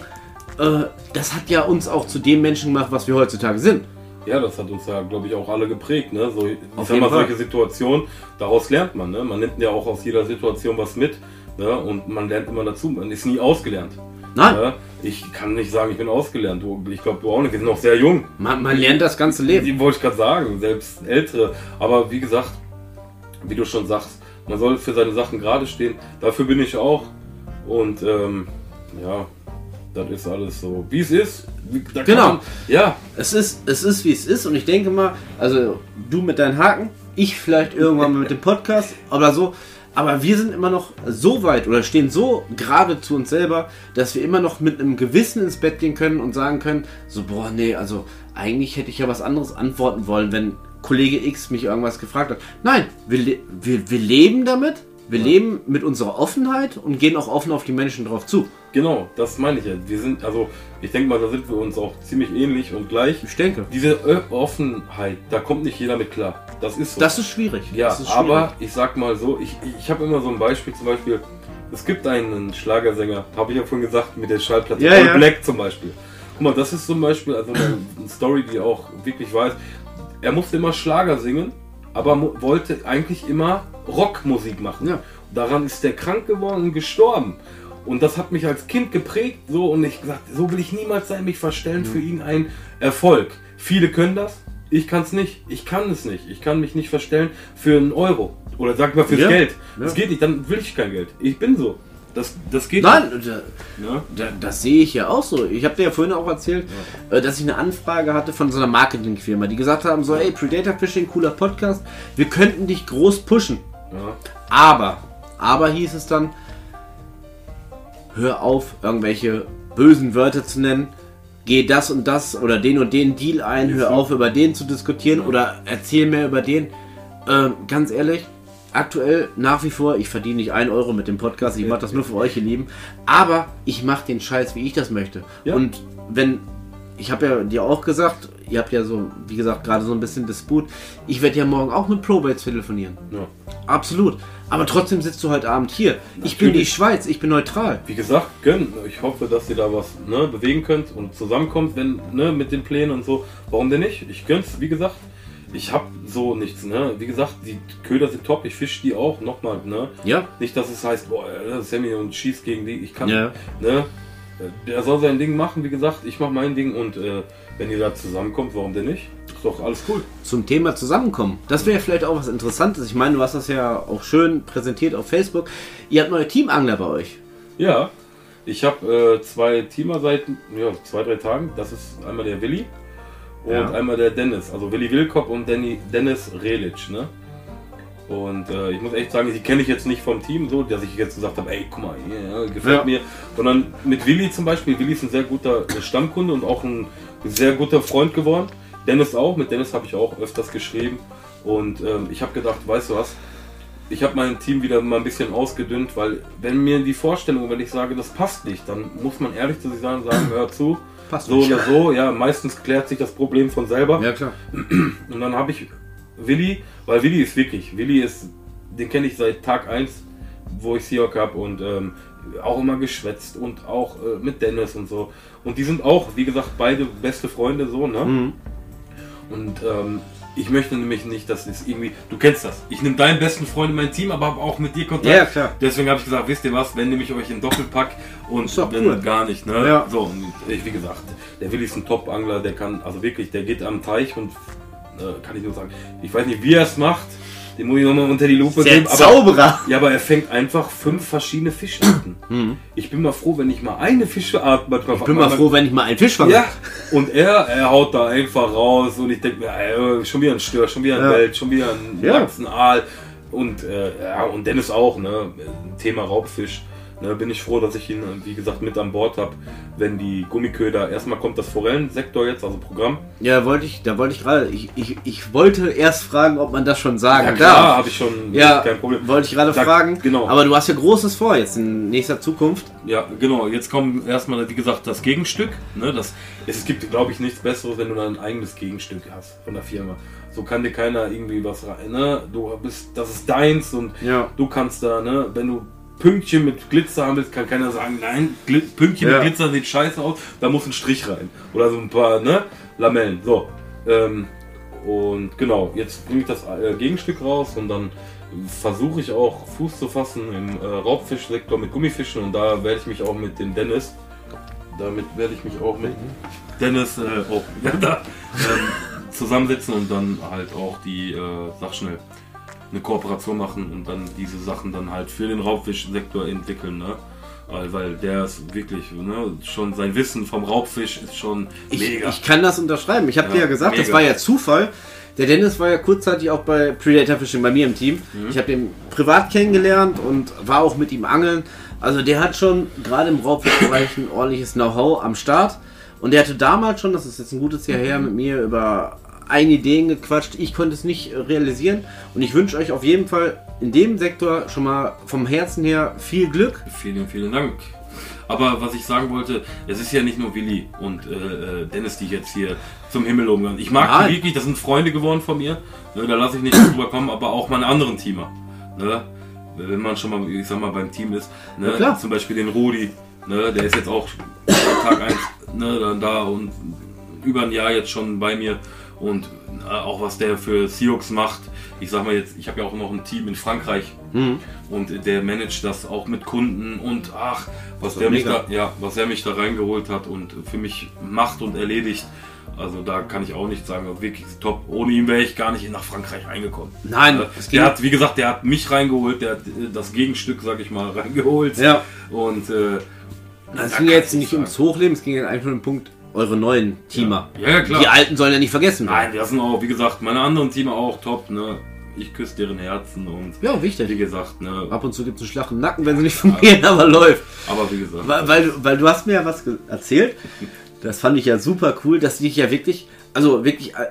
äh, das hat ja uns auch zu dem Menschen gemacht, was wir heutzutage sind. Ja, das hat uns ja, glaube ich, auch alle geprägt. Ne? So, ich Auf sag mal, solche Situationen, daraus lernt man. Ne? Man nimmt ja auch aus jeder Situation was mit. Ne? Und man lernt immer dazu. Man ist nie ausgelernt. Nein, Ne? Ich kann nicht sagen, ich bin ausgelernt. Ich glaube, du auch nicht. Wir sind noch sehr jung. man, man lernt das ganze Leben. Die wollte ich gerade sagen, selbst ältere. Aber wie gesagt, wie du schon sagst, man soll für seine Sachen gerade stehen. Dafür bin ich auch. Und ähm, ja, das ist alles so, wie es ist. Genau. Man, ja, Es ist, es ist, wie es ist und ich denke mal, also du mit deinen Haken, ich vielleicht irgendwann mal mit dem Podcast oder so, aber wir sind immer noch so weit oder stehen so gerade zu uns selber, dass wir immer noch mit einem Gewissen ins Bett gehen können und sagen können, so, boah, nee, also eigentlich hätte ich ja was anderes antworten wollen, wenn Kollege X mich irgendwas gefragt hat. Nein, wir, le- wir, wir leben damit, wir leben mit unserer Offenheit und gehen auch offen auf die Menschen drauf zu. Genau, das meine ich ja. Wir sind, also ich denke mal, da sind wir uns auch ziemlich ähnlich und gleich. Ich denke. Diese Ö- Offenheit, da kommt nicht jeder mit klar. Das ist so. Das ist schwierig. ja, ist schwierig. aber ich sag mal so, ich, ich habe immer so ein Beispiel, zum Beispiel, es gibt einen Schlagersänger, habe ich ja vorhin gesagt, mit der Schallplatte Ja, All ja. Black zum Beispiel. Guck mal, das ist zum Beispiel also eine Story, die auch wirklich weiß. Er musste immer Schlager singen, aber wollte eigentlich immer Rockmusik machen. Ja. Daran ist er krank geworden und gestorben. Und das hat mich als Kind geprägt, so und ich gesagt, so will ich niemals sein, mich verstellen für irgendeinen Erfolg. Viele können das, ich kann es nicht. Ich kann es nicht. Ich kann mich nicht verstellen für einen Euro. Oder sag mal fürs Ja. Geld. Ja. Das geht nicht, dann will ich kein Geld. Ich bin so. Das, das geht Nein, da, nicht. Ne? da, das sehe ich ja auch so. Ich habe dir ja vorhin auch erzählt, äh, dass ich eine Anfrage hatte von so einer Marketingfirma, die gesagt haben, so, hey, Predator Fishing, cooler Podcast, wir könnten dich groß pushen. Ja. Aber, aber hieß es dann, hör auf, irgendwelche bösen Wörter zu nennen. Geh das und das oder den und den Deal ein, hör auf, über den zu diskutieren oder erzähl mehr über den. Ähm, ganz ehrlich, aktuell nach wie vor, ich verdiene nicht einen Euro mit dem Podcast, ich mache das nur für euch, ihr Lieben. Aber ich mache den Scheiß, wie ich das möchte. Ja. Und wenn, ich habe ja dir auch gesagt, ihr habt ja so, wie gesagt, gerade so ein bisschen Disput. Ich werde ja morgen auch mit Probates telefonieren. Ja. Absolut. Aber trotzdem sitzt du heute Abend hier. Ich bin die Natürlich. Schweiz, ich bin neutral. Wie gesagt, gönn. Ich hoffe, dass ihr da was ne, bewegen könnt und zusammenkommt, wenn ne, mit den Plänen und so. Warum denn nicht? Ich gönn's, wie gesagt. Ich hab so nichts, ne? Wie gesagt, die Köder sind top, ich fisch die auch nochmal, ne? Ja. Nicht, dass es heißt, boah, äh, Sammy und schießt gegen die. Ich kann, Ja. ne? Der soll sein Ding machen, wie gesagt, ich mach mein Ding und äh, wenn ihr da zusammenkommt, warum denn nicht? Ist doch alles cool. Zum Thema Zusammenkommen. Das wäre vielleicht auch was Interessantes. Ich meine, du hast das ja auch schön präsentiert auf Facebook. Ihr habt neue Teamangler bei euch. Ja, ich habe äh, zwei Teamer seit ja, zwei, drei Tagen. Das ist einmal der Willi und Ja. einmal der Dennis. Also Willi Wilkop und Danny, Dennis Relic. Ne? Und äh, ich muss echt sagen, die kenne ich jetzt nicht vom Team so, dass ich jetzt gesagt habe, ey, guck mal, ja, gefällt Ja. mir. Sondern mit Willi zum Beispiel. Willi ist ein sehr guter Stammkunde und auch ein sehr guter Freund geworden. Dennis auch. Mit Dennis habe ich auch öfters geschrieben. Und ähm, ich habe gedacht, weißt du was, ich habe mein Team wieder mal ein bisschen ausgedünnt, weil wenn mir die Vorstellung, wenn ich sage, das passt nicht, dann muss man ehrlich zu sich sagen, sagen hör zu, Passt so nicht. oder so, ja, meistens klärt sich das Problem von selber. Ja, klar. Und dann habe ich Willi, weil Willi ist wirklich, Willi ist, den kenne ich seit Tag 1, wo ich Seahawk habe und ähm, auch immer geschwätzt und auch äh, mit Dennis und so. Und die sind auch, wie gesagt, beide beste Freunde so, ne? Mhm. Und ähm, ich möchte nämlich nicht, dass es irgendwie, du kennst das. Ich nehme deinen besten Freund in mein Team, aber habe auch mit dir Kontakt. Ja, klar. Deswegen habe ich gesagt, wisst ihr was, wenn nehme ich euch in Doppelpack und wenn cool. gar nicht, ne? Ja. So, und ich, wie gesagt, der Willi ist ein Top-Angler, der kann, also wirklich, der geht am Teich und äh, kann ich nur sagen, ich weiß nicht, wie er es macht, den muss ich nochmal unter die Lupe Der geben. Aber, Zauberer. ja, aber er fängt einfach fünf verschiedene Fischarten. Ich bin mal froh, wenn ich mal eine Fischart manchmal Ich bin mal froh, wenn ich mal einen Fisch fange. ja, und er, er haut da einfach raus und ich denke mir, ey, schon wieder ein Stör, schon wieder ein Ja. Welt, schon wieder ein Ja. Lachs, ein Aal und, äh, ja, und Dennis auch, ne, Thema Raubfisch. Ne, bin ich froh, dass ich ihn, wie gesagt, mit an Bord habe, wenn die Gummiköder, erstmal kommt das Forellensektor jetzt, also Programm. Ja, wollte ich, da wollte ich gerade, ich, ich, ich wollte erst fragen, ob man das schon sagen Ja, darf. klar, habe ich schon, Ja, kein Problem. wollte ich gerade fragen. genau. Aber du hast ja Großes vor jetzt in nächster Zukunft. Ja, genau. Jetzt kommt erstmal, wie gesagt, das Gegenstück. Ne, das, es gibt, glaube ich, nichts Besseres, wenn du dann ein eigenes Gegenstück hast von der Firma. So kann dir keiner irgendwie was rein. Ne? Du bist, das ist deins und Ja. du kannst da, ne, wenn du Pünktchen mit Glitzer haben willst, kann keiner sagen, nein, Gli Pünktchen Ja. mit Glitzer sieht scheiße aus, da muss ein Strich rein. Oder so ein paar, ne, Lamellen. So. Ähm, und genau, jetzt bringe ich das äh, Gegenstück raus und dann versuche ich auch Fuß zu fassen im äh, Raubfischsektor mit Gummifischen und da werde ich mich auch mit dem Dennis, damit werde ich mich auch mit Dennis äh, auch ja, da, ähm, zusammensetzen und dann halt auch die, äh, sag schnell, eine Kooperation machen und dann diese Sachen dann halt für den Raubfischsektor entwickeln, ne? Weil, der ist wirklich, ne, schon sein Wissen vom Raubfisch ist schon Ich, mega. ich kann das unterschreiben. Ich habe Ja, dir ja gesagt, das mega. war ja Zufall. Der Dennis war ja kurzzeitig auch bei Predator Fishing bei mir im Team. Mhm. Ich habe den privat kennengelernt und war auch mit ihm angeln. Also der hat schon gerade im Raubfischbereich ein ordentliches Know-how am Start. Und der hatte damals schon, das ist jetzt ein gutes Jahr her, mit mir über ein Ideen gequatscht. Ich konnte es nicht realisieren. Und ich wünsche euch auf jeden Fall in dem Sektor schon mal vom Herzen her viel Glück. Vielen, vielen Dank. Aber was ich sagen wollte, es ist ja nicht nur Willi und äh, äh, Dennis, die jetzt hier zum Himmel loben. Ich mag Nein. die wirklich, das sind Freunde geworden von mir. Ne, da lasse ich nicht drüber kommen, aber auch meine anderen Teamer. Ne? Wenn man schon mal, ich sag mal, beim Team ist. Ne? Ja. Zum Beispiel den Rudi, ne? der ist jetzt auch Tag 1 ne? dann da und über ein Jahr jetzt schon bei mir. Und äh, auch was der für Sioux macht. Ich sag mal jetzt, ich habe ja auch noch ein Team in Frankreich und der managt das auch mit Kunden und ach, was der mich da, ja, was er mich da reingeholt hat und für mich macht und erledigt. Also da kann ich auch nicht sagen, wirklich top. Ohne ihn wäre ich gar nicht nach Frankreich reingekommen. Nein, Äh, es der hat, wie gesagt, der hat mich reingeholt, der hat äh, das Gegenstück, sag ich mal, reingeholt. Ja. Und äh, Es da ging jetzt ich nicht sagen. ums Hochleben, es ging einfach um den Punkt, eure neuen Teamer. Ja, ja, klar. Die alten sollen ja nicht vergessen Nein, das sind auch, wie gesagt, meine anderen Teamer auch top, ne? Ich küsse deren Herzen und Ja, wie wichtig. gesagt, ne? Ab und zu gibt es einen Schlag im Nacken, wenn sie nicht fungieren, aber läuft. Aber wie gesagt. Weil, weil, du- weil du hast mir ja was erzählt, das fand ich ja super cool, dass die dich ja wirklich, also wirklich, äh,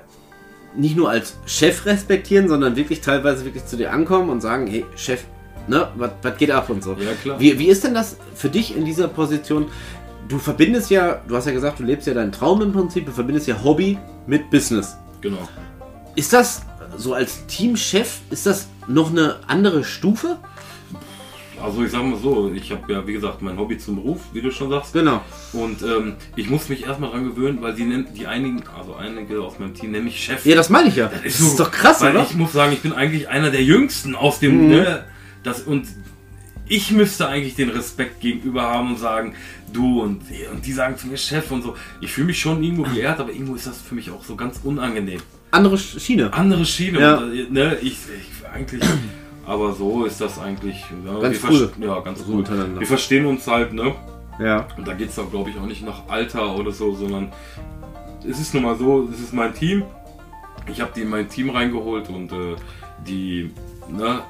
nicht nur als Chef respektieren, sondern wirklich teilweise wirklich zu dir ankommen und sagen, hey Chef, ne, was geht ab und so. Ja, klar. Wie, wie ist denn das für dich in dieser Position? Du verbindest ja, du hast ja gesagt, du lebst ja deinen Traum im Prinzip, du verbindest ja Hobby mit Business. Genau. Ist das so als Teamchef, ist das noch eine andere Stufe? Also ich sag mal so, ich habe ja wie gesagt mein Hobby zum Beruf, wie du schon sagst. Genau. Und ähm, ich muss mich erstmal dran gewöhnen, weil die nennen, die einigen, also einige aus meinem Team nennen mich Chef. Ja, das meine ich ja. Das ist, doch krass, weil oder? ich muss sagen, ich bin eigentlich einer der jüngsten aus dem, Mhm. ne, das und ich müsste eigentlich den Respekt gegenüber haben und sagen, du und, und die sagen zu mir Chef und so. Ich fühle mich schon irgendwo geehrt, aber irgendwo ist das für mich auch so ganz unangenehm. Andere Schiene. Andere Schiene, Ja. und, äh, ne, ich, ich eigentlich, aber so ist das eigentlich, ja, Ganz wir cool. Ja, ganz cool. Wir verstehen uns halt, ne? Ja. Und da geht es auch, glaube ich, auch nicht nach Alter oder so, sondern es ist nun mal so, es ist mein Team. Ich habe die in mein Team reingeholt und äh, die, ne,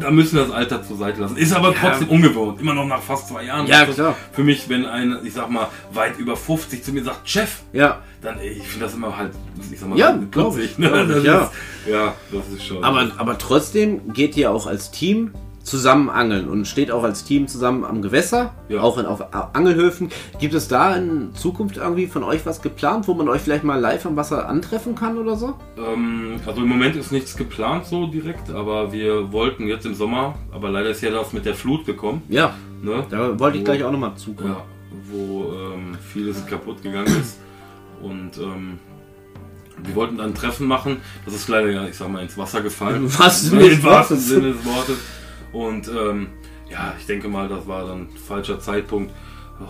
da müssen wir das Alter zur Seite lassen. Ist aber Ja. trotzdem ungewohnt. Immer noch nach fast zwei Jahren. Ja, klar. Für mich, wenn ein, ich sag mal, weit über 50 zu mir sagt, Chef, Ja. dann, ey, ich finde das immer halt, ich sag mal, Ja, so glaub putzig, ich, ne? glaub ich, das ja. Ist, ja, das ist schon. Aber, aber trotzdem geht ihr auch als Team zusammen angeln und steht auch als Team zusammen am Gewässer, Ja. auch in, auf Angelhöfen. Gibt es da in Zukunft irgendwie von euch was geplant, wo man euch vielleicht mal live am Wasser antreffen kann oder so? Ähm, also im Moment ist nichts geplant so direkt, aber wir wollten jetzt im Sommer, aber leider ist ja das mit der Flut gekommen. Ja, Ne? da wollte ich Wo- gleich auch nochmal zukommen. Ja, wo ähm, vieles kaputt gegangen ist. Und ähm, wir wollten dann ein Treffen machen. Das ist leider ja, ich sag mal, ins Wasser gefallen. Wahrsten Im wahrsten. Sinne des Wortes. Und ähm, ja, ich denke mal, das war dann falscher Zeitpunkt.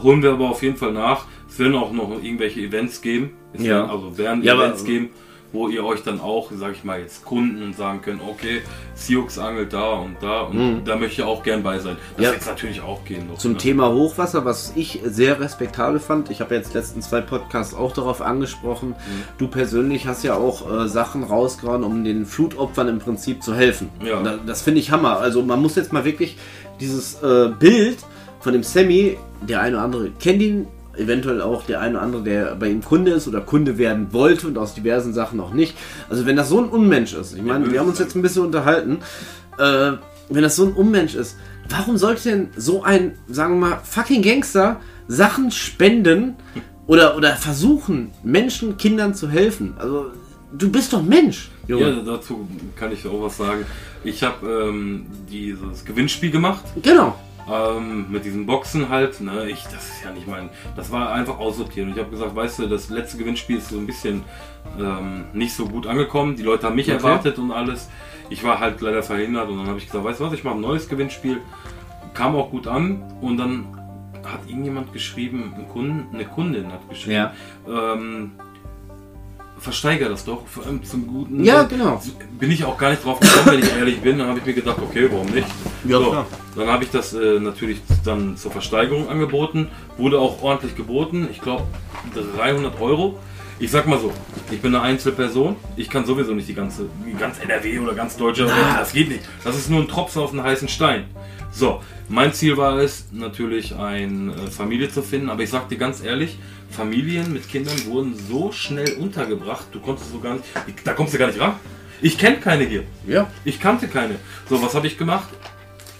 Holen wir aber auf jeden Fall nach. Es werden auch noch irgendwelche Events geben. Es Ja. werden, also werden Ja, aber- Events geben, wo ihr euch dann auch, sag ich mal, jetzt Kunden und sagen könnt, okay, Siux angelt da und da und da möchte ich auch gern bei sein. Das Mhm. Ja. wird jetzt natürlich auch gehen. Noch, Zum ne? Thema Hochwasser, was ich sehr respektabel fand, ich habe jetzt letzten zwei Podcasts auch darauf angesprochen. Mhm. Du persönlich hast ja auch äh, Sachen rausgehauen, um den Flutopfern im Prinzip zu helfen. Ja. Da, das finde ich Hammer. Also man muss jetzt mal wirklich dieses äh, Bild von dem Sammy, der eine oder andere kennt ihn, eventuell auch der eine oder andere, der bei ihm Kunde ist oder Kunde werden wollte und aus diversen Sachen auch nicht. Also wenn das so ein Unmensch ist, ich meine, wir haben uns jetzt ein bisschen unterhalten, äh, wenn das so ein Unmensch ist, warum sollte denn so ein, sagen wir mal, fucking Gangster Sachen spenden oder, oder versuchen, Menschen, Kindern zu helfen? Also, du bist doch Mensch, Ja, Junge. dazu kann ich auch was sagen. Ich habe ähm, dieses Gewinnspiel gemacht Genau. Ähm, mit diesen Boxen halt. Ne, ich, das ist ja nicht mein. Das war einfach aussortiert. Und ich habe gesagt, weißt du, das letzte Gewinnspiel ist so ein bisschen ähm, nicht so gut angekommen. Die Leute haben mich Okay. erwartet und alles. Ich war halt leider verhindert und dann habe ich gesagt, weißt du was, ich mache ein neues Gewinnspiel. Kam auch gut an und dann hat irgendjemand geschrieben, ein Kunden, eine Kundin hat geschrieben, Ja. ähm, versteiger das doch vor allem zum guten. Ja, genau. Bin ich auch gar nicht drauf gekommen, wenn ich ehrlich bin. Dann habe ich mir gedacht, okay, warum nicht? Ja, so, klar. Dann habe ich das äh, natürlich dann zur Versteigerung angeboten. Wurde auch ordentlich geboten. Ich glaube 300 Euro. Ich sag mal so, ich bin eine Einzelperson. Ich kann sowieso nicht die ganze, ganz NRW oder ganz Deutschland. Das geht nicht. Das ist nur ein Tropfen auf einen heißen Stein. So, mein Ziel war es, natürlich eine äh, Familie zu finden. Aber ich sag dir ganz ehrlich, Familien mit Kindern wurden so schnell untergebracht. Du konntest so gar nicht, da kommst du gar nicht ran. Ich kenne keine hier. Ja. Ich kannte keine. So, was habe ich gemacht?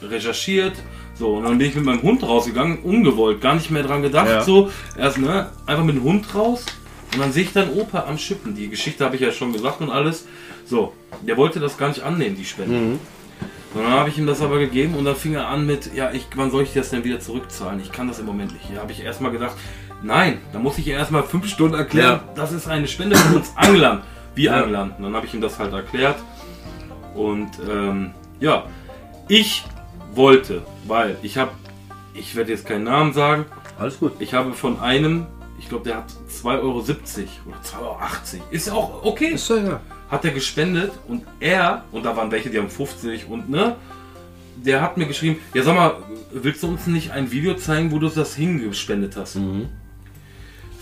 Recherchiert. So, und dann bin ich mit meinem Hund rausgegangen, ungewollt, gar nicht mehr dran gedacht. Ja. So, erst, ne, einfach mit dem Hund raus. Und dann sehe ich dann Opa am Schippen. Die Geschichte habe ich ja schon gesagt und alles. So, der wollte das gar nicht annehmen, die Spende. Mhm. Und dann habe ich ihm das aber gegeben und dann fing er an mit, ja, ich, wann soll ich das denn wieder zurückzahlen? Ich kann das im Moment nicht. Da habe ich erstmal gedacht, nein, da muss ich ihr erstmal fünf Stunden erklären, Ja. das ist eine Spende von uns Anglern. Wir Ja. Anglern. Und dann habe ich ihm das halt erklärt. Und ähm, ja, ich wollte, weil ich habe, ich werde jetzt keinen Namen sagen, Alles gut. ich habe von einem, ich glaube, der hat 2,70 Euro oder 2,80 Euro. Ist ja auch okay Ist ja ja. hat er gespendet und er, und da waren welche, die haben 50 und ne, der hat mir geschrieben, ja sag mal, willst du uns nicht ein Video zeigen, wo du das hingespendet hast? Mhm.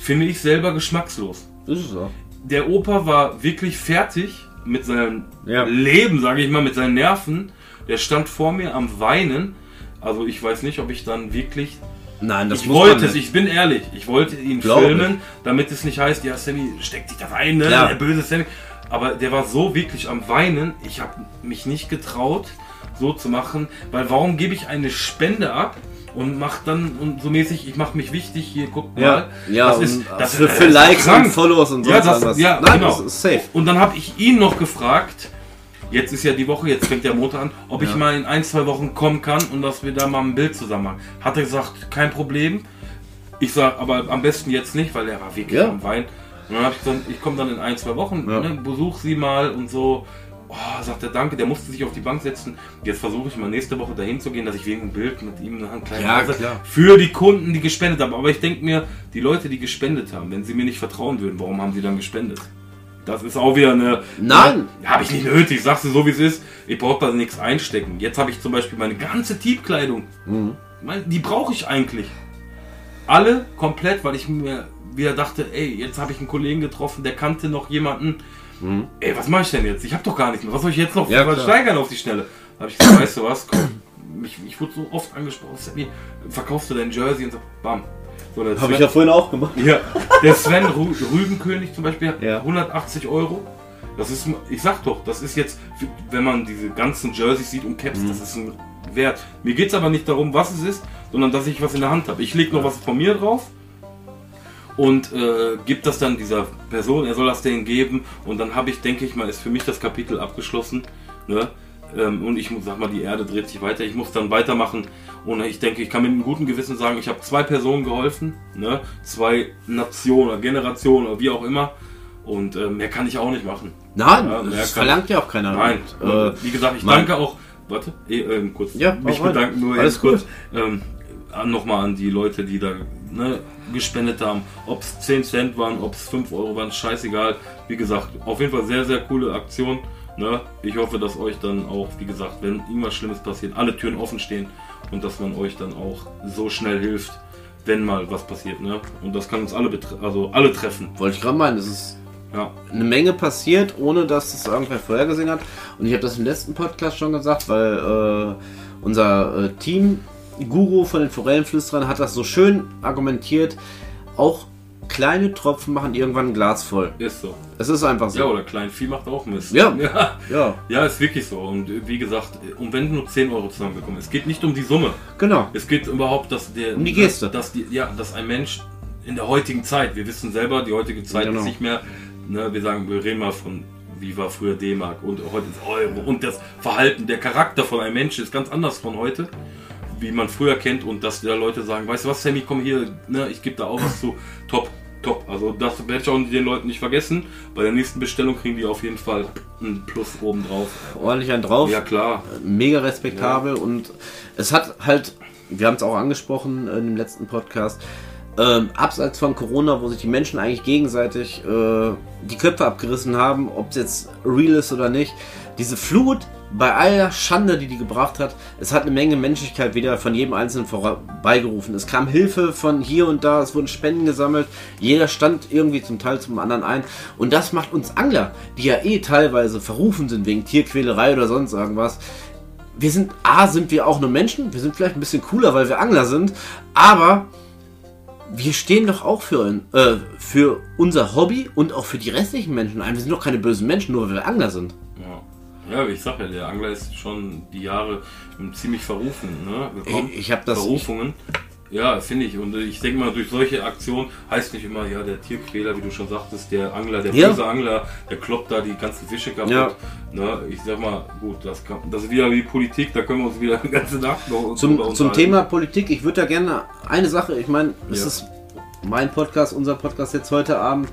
Finde ich selber geschmackslos. Ist es auch. Der Opa war wirklich fertig mit seinem Ja. Leben, sage ich mal, mit seinen Nerven. Der stand vor mir am Weinen. Also ich weiß nicht, ob ich dann wirklich Nein, das ich muss wollte es, nicht. ich bin ehrlich, ich wollte ihn Glaube filmen, damit es nicht heißt, ja, Sammy steckt sich da rein, ne? Der böse Sammy. aber der war so wirklich am Weinen. Ich habe mich nicht getraut, so zu machen, weil warum gebe ich eine Spende ab? Und mach dann und so mäßig, ich mache mich wichtig, hier guck mal. Ja, ja das ist das für, ist, für Likes krank. und Follows und so. Ja, das, ja Nein, genau. safe. Und dann habe ich ihn noch gefragt, jetzt ist ja die Woche, jetzt fängt der Montag an, ob ich Ja. mal in ein, zwei Wochen kommen kann und dass wir da mal ein Bild zusammen machen. Hat er gesagt, kein Problem. Ich sag, aber am besten jetzt nicht, weil er war wirklich Ja. am Wein. Und dann habe ich gesagt, ich komme dann in ein, zwei Wochen, Ja. ne, besuch sie mal und so. Oh, sagt er, danke, der musste sich auf die Bank setzen. Jetzt versuche ich mal nächste Woche dahin zu gehen, dass ich wegen ein Bild mit ihm noch einen kleinen Ja, Hause- für die Kunden, die gespendet haben. Aber ich denke mir, die Leute, die gespendet haben, wenn sie mir nicht vertrauen würden, warum haben sie dann gespendet? Das ist auch wieder eine. Nein. Habe ich nicht nötig, sagst du so wie es ist. Ich brauche da nichts einstecken. Jetzt habe ich zum Beispiel meine ganze Tiefkleidung. Mhm. Die brauche ich eigentlich. Alle komplett, weil ich mir wieder dachte, ey, jetzt habe ich einen Kollegen getroffen, der kannte noch jemanden. Ey, was mache ich denn jetzt? Ich habe doch gar nichts mehr. Was soll ich jetzt noch Mhm. Ja, steigern auf die Schnelle? Da habe ich gesagt, weißt du was? Komm, ich, ich wurde so oft angesprochen, Sammy, verkaufst du dein Jersey und so, bam. So, Habe ich ja vorhin auch gemacht. ja, der Sven Rü Rübenkönig zum Beispiel hat Ja. 180 Euro. Das ist, ich sag doch, das ist jetzt, wenn man diese ganzen Jerseys sieht und Caps, das ist ein Wert. Mir geht es aber nicht darum, was es ist, sondern dass ich was in der Hand habe. Ich lege noch was von mir drauf und äh, gebe das dann dieser Person, er soll das denen geben und dann habe ich, denke ich mal, ist für mich das Kapitel abgeschlossen. Ne? Ähm, und ich muss, sag mal, die Erde dreht sich weiter, ich muss dann weitermachen und ich denke, ich kann mit einem guten Gewissen sagen, ich habe zwei Personen geholfen, ne? zwei Nationen, oder Generationen oder wie auch immer und äh, mehr kann ich auch nicht machen. Nein, Ja, das verlangt ja auch keiner. Nein, Und, äh, wie gesagt, ich mein- danke auch, warte, eh, ähm, kurz, Ja, mich bedanken nur Alles kurz, ähm, nochmal an die Leute, die da ne, gespendet haben. Ob es 10 Cent waren, ob es 5 Euro waren, scheißegal. Wie gesagt, auf jeden Fall sehr, sehr coole Aktion. Ne? Ich hoffe, dass euch dann auch, wie gesagt, wenn irgendwas Schlimmes passiert, alle Türen offen stehen und dass man euch dann auch so schnell hilft, wenn mal was passiert. Ne? Und das kann uns alle, also alle treffen. Wollte ich gerade meinen, es ist Ja. eine Menge passiert, ohne dass es irgendwer vorhergesehen hat. Und ich habe das im letzten Podcast schon gesagt, weil äh, unser äh, Team-Guru von den Forellenflüsterern hat das so schön argumentiert. Auch kleine Tropfen machen irgendwann ein Glas voll. Ist so. Es ist einfach so. Ja, oder Kleinvieh macht auch Mist. Ja. ja. Ja, Ja, ist wirklich so. Und äh, wie gesagt, und wenn nur 10 Euro zusammengekommen ist, es geht nicht um die Summe. genau. Es geht überhaupt, dass der. Um die Geste. Dass, die, ja, dass ein Mensch in der heutigen Zeit, wir wissen selber, die heutige Zeit Genau. ist nicht mehr, ne, wir sagen, wir reden mal von, wie war früher D-Mark und heute ist Euro. Und das Verhalten, der Charakter von einem Menschen ist ganz anders von heute, wie man früher kennt. Und dass da Leute sagen, weißt du was, Sammy, komm hier, ne, ich gebe da auch was zu. Top, top. Also das werde ich auch den Leuten nicht vergessen. Bei der nächsten Bestellung kriegen die auf jeden Fall ein Plus oben drauf. Ordentlich ein drauf. Ja, klar. mega respektabel und es hat halt, wir haben es auch angesprochen in dem letzten Podcast, ähm, abseits von Corona, wo sich die Menschen eigentlich gegenseitig äh, die Köpfe abgerissen haben, ob es jetzt real ist oder nicht, diese Flut bei aller Schande, die die gebracht hat, es hat eine Menge Menschlichkeit wieder von jedem Einzelnen vorbeigerufen. Es kam Hilfe von hier und da, es wurden Spenden gesammelt, jeder stand irgendwie zum Teil zum anderen ein und das macht uns Angler, die ja eh teilweise verrufen sind wegen Tierquälerei oder sonst irgendwas, wir sind, A, sind wir auch nur Menschen, wir sind vielleicht ein bisschen cooler, weil wir Angler sind, aber wir stehen doch auch für, äh, für unser Hobby und auch für die restlichen Menschen ein. Wir sind doch keine bösen Menschen, nur weil wir Angler sind. Ja. wie ich sag ja, der Angler ist schon die Jahre ziemlich verrufen, ne? Gekommen. Ich- ich hab das- Verrufungen. Ja, finde ich. Und ich denke mal, durch solche Aktionen heißt nicht immer, ja, der Tierquäler, wie du schon sagtagst, der Angler, der Ja. böse Angler, der kloppt da die ganzen Fische kaputt. Ja. Ne? Ich sag mal, gut, das, kann, das ist wieder wie Politik, da können wir uns wieder eine ganze Nacht noch Zum, zum. Thema Politik, ich würde da gerne eine Sache, ich meine, es Ja. ist mein Podcast, unser Podcast jetzt heute Abend,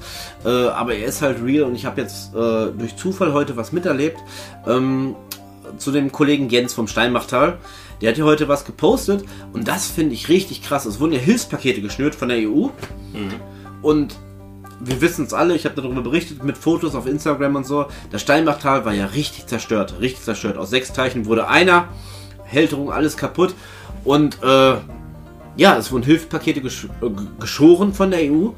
äh, aber er ist halt real und ich habe jetzt äh, durch Zufall heute was miterlebt. Ähm, zu dem Kollegen Jens vom Steinbachtal. Der hat ja heute was gepostet und das finde ich richtig krass. Es wurden ja Hilfspakete geschnürt von der EU und wir wissen es alle, ich habe darüber berichtet mit Fotos auf Instagram und so. Das Steinbachtal war ja richtig zerstört, richtig zerstört. Aus sechs Teichen wurde einer, Hälterung, alles kaputt und äh, ja, es wurden Hilfspakete gesch äh, geschoren von der EU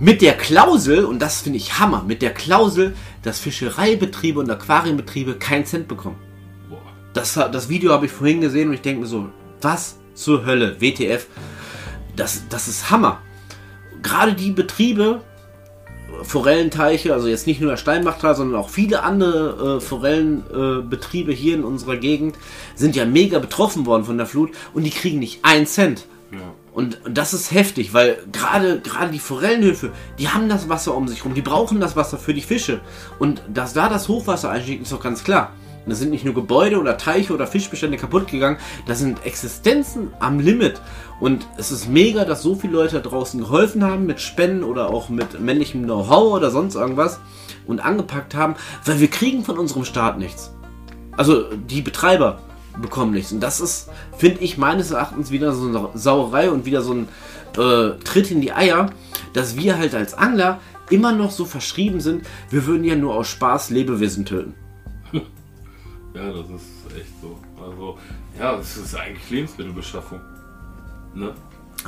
mit der Klausel, und das finde ich Hammer, mit der Klausel, dass Fischereibetriebe und Aquarienbetriebe keinen Cent bekommen. Das, das Video habe ich vorhin gesehen und ich denke mir so, was zur Hölle, WTF, das, das ist Hammer. Gerade die Betriebe, Forellenteiche, also jetzt nicht nur der Steinbachtal, sondern auch viele andere äh, Forellenbetriebe äh, hier in unserer Gegend sind ja mega betroffen worden von der Flut und die kriegen nicht einen Cent. Ja. Und das ist heftig, weil gerade gerade die Forellenhöfe, die haben das Wasser um sich rum, die brauchen das Wasser für die Fische. Und dass da das Hochwasser einsteigt, ist doch ganz klar. Da sind nicht nur Gebäude oder Teiche oder Fischbestände kaputt gegangen, da sind Existenzen am Limit. Und es ist mega, dass so viele Leute draußen geholfen haben mit Spenden oder auch mit männlichem Know-how oder sonst irgendwas und angepackt haben, weil wir kriegen von unserem Staat nichts. Also die Betreiber bekommen nichts. Und das ist, finde ich, meines Erachtens wieder so eine Sauerei und wieder so ein äh, Tritt in die Eier, dass wir halt als Angler immer noch so verschrieben sind, wir würden ja nur aus Spaß Lebewesen töten. Ja, das ist echt so. Also, ja, das ist eigentlich Lebensmittelbeschaffung. Ne?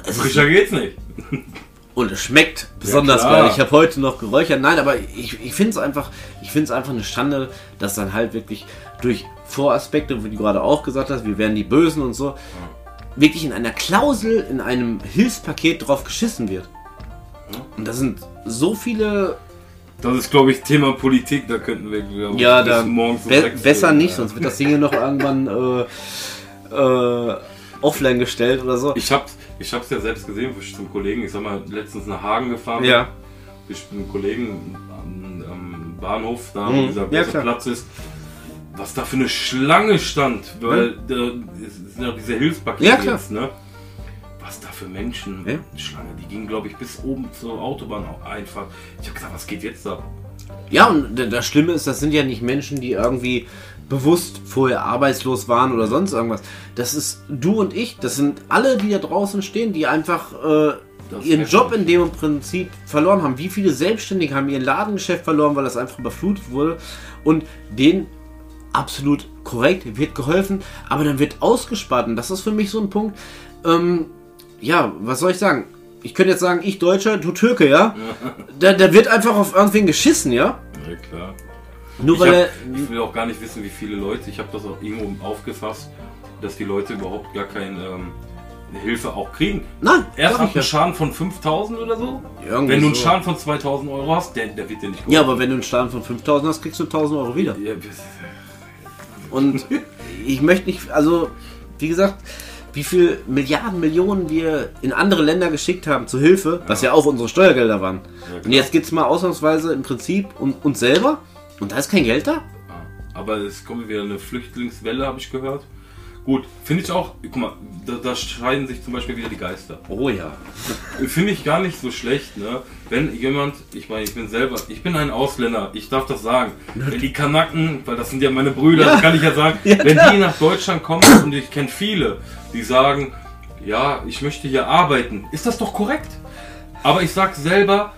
Frischer geht's nicht. Und es schmeckt besonders ja, geil. Ich habe heute noch geräuchert. Nein, aber ich, ich finde es einfach, ich finde es einfach eine Schande, dass dann halt wirklich durch Voraspekte, wie du gerade auch gesagt hast, wir wären die Bösen und so, wirklich in einer Klausel, in einem Hilfspaket drauf geschissen wird. Und da sind so viele das ist, glaube ich, Thema Politik, da könnten wir ja, da morgens be besser nicht, sonst wird das Ding ja noch irgendwann äh, äh, offline gestellt oder so. Ich habe ich hab's ja selbst gesehen, wo ich zum Kollegen, ich sag mal, letztens nach Hagen gefahren ja. bin. Ich bin Kollegen am, am, Bahnhof, da wo mhm. dieser ja, Platz ist. Was da für eine Schlange stand, weil ja. da sind ja diese Hilfspakete ja, klar. jetzt, ne? was da für Menschen ja? Schlange, die ging glaube ich bis oben zur Autobahn einfach. Ich habe gedacht, was geht jetzt da? Ja, und das Schlimme ist, das sind ja nicht Menschen, die irgendwie bewusst vorher arbeitslos waren oder sonst irgendwas. Das ist du und ich, das sind alle, die da draußen stehen, die einfach äh, ihren Job in dem Prinzip verloren haben. Wie viele Selbstständige haben ihr Ladengeschäft verloren, weil das einfach überflutet wurde und denen absolut korrekt, wird geholfen, aber dann wird ausgespart und das ist für mich so ein Punkt, ähm, ja, was soll ich sagen? Ich könnte jetzt sagen, ich Deutscher, du Türke, ja? Da, da wird einfach auf irgendwen geschissen, ja? Ja, klar. Nur ich, weil hab, ich will auch gar nicht wissen, wie viele Leute, ich habe das auch irgendwo aufgefasst, dass die Leute überhaupt gar keine ähm, Hilfe auch kriegen. Nein, erst hat einen Schaden von 5000 oder so. Irgendwie wenn du einen so. Schaden von 2000 Euro hast, der, der wird dir nicht geholfen. Ja, aber wenn du einen Schaden von 5000 hast, kriegst du 1000 Euro wieder. Ja, Und ich möchte nicht, also, wie gesagt, wie viel Milliarden, Millionen wir in andere Länder geschickt haben zur Hilfe, was ja auch unsere Steuergelder waren. Ja, und jetzt geht es mal ausnahmsweise im Prinzip um uns selber und da ist kein Geld da. Aber es kommt wieder eine Flüchtlingswelle, habe ich gehört. Gut, finde ich auch, guck mal, da, da, scheiden sich zum Beispiel wieder die Geister. Oh ja. Finde ich gar nicht so schlecht, ne? Wenn jemand, ich meine, ich bin selber, ich bin ein Ausländer, ich darf das sagen. Wenn die Kanaken, weil das sind ja meine Brüder, ja. das kann ich ja sagen, ja, wenn die nach Deutschland kommen, und ich kenne viele, die sagen, ja, ich möchte hier arbeiten, ist das doch korrekt. Aber ich sag selber,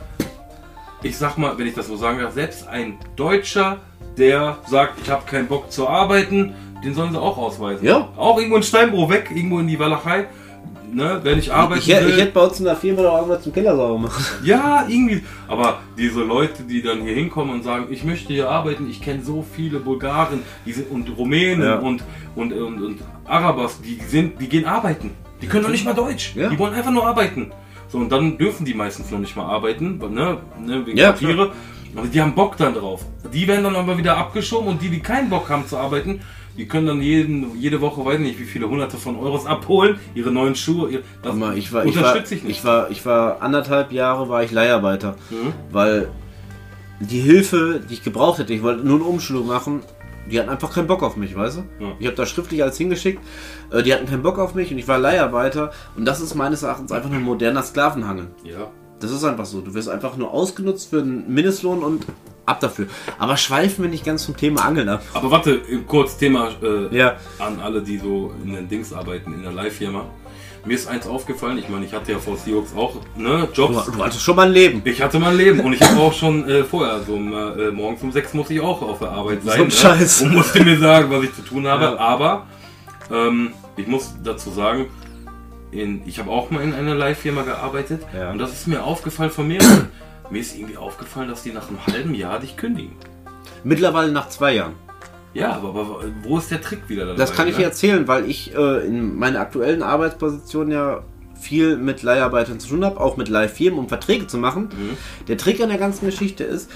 ich sag mal, wenn ich das so sagen darf, selbst ein Deutscher, der sagt, ich habe keinen Bock zu arbeiten, den sollen sie auch ausweisen. Ja. Auch irgendwo in Steinbruch weg, irgendwo in die Walachei. Ne, wenn ich arbeiten ich, will. Ich hätte bei uns in der Firma doch irgendwas zum Keller sauber machen. Ja, irgendwie. Aber diese Leute, die dann hier hinkommen und sagen, ich möchte hier arbeiten, ich kenne so viele Bulgaren die sind, und Rumänen ja. und, und, und, und Arabers, die, sind, die gehen arbeiten. Die können doch nicht mal Deutsch. Ja. Die wollen einfach nur arbeiten. So, und dann dürfen die meistens noch nicht mal arbeiten, ne, ne wegen ja, Papiere. Aber die haben Bock dann drauf. Die werden dann aber wieder abgeschoben und die, die keinen Bock haben zu arbeiten, die können dann jeden, jede Woche, weiß nicht, wie viele hunderte von Euros abholen, ihre neuen Schuhe. Ihr, das mal, ich war, unterstütze ich, war, ich nicht. Ich war, ich war anderthalb Jahre war ich Leiharbeiter, mhm. weil die Hilfe, die ich gebraucht hätte, ich wollte nur eine Umschulung machen, die hatten einfach keinen Bock auf mich, weißt du? Ja. Ich habe da schriftlich alles hingeschickt, äh, die hatten keinen Bock auf mich und ich war Leiharbeiter und das ist meines Erachtens einfach ein moderner Sklavenhangeln. Ja. Das ist einfach so. Du wirst einfach nur ausgenutzt für einen Mindestlohn und ab dafür. Aber schweifen wir nicht ganz zum Thema Angeln ab. Aber warte, kurz Thema äh, ja. an alle, die so in den Dings arbeiten, in der Live-Firma. Mir ist eins aufgefallen, ich meine, ich hatte ja vor Seahawks auch ne, Jobs. Du, du hattest schon mal ein Leben. Ich hatte mal ein Leben und ich habe auch schon äh, vorher, so äh, morgens um sechs muss ich auch auf der Arbeit sein. So ein ne? Scheiß. Und musste mir sagen, was ich zu tun habe. Ja. Aber ähm, ich muss dazu sagen, in, ich habe auch mal in einer Live-Firma gearbeitet ja. und das ist mir aufgefallen von mir. mir ist irgendwie aufgefallen, dass die nach einem halben Jahr dich kündigen. Mittlerweile nach zwei Jahren. Ja, aber, aber wo ist der Trick wieder dabei? Das kann ich ne? dir erzählen, weil ich äh, in meiner aktuellen Arbeitsposition ja viel mit Leiharbeitern zu tun habe, auch mit Leihfirmen, um Verträge zu machen. Der Trick an der ganzen Geschichte ist,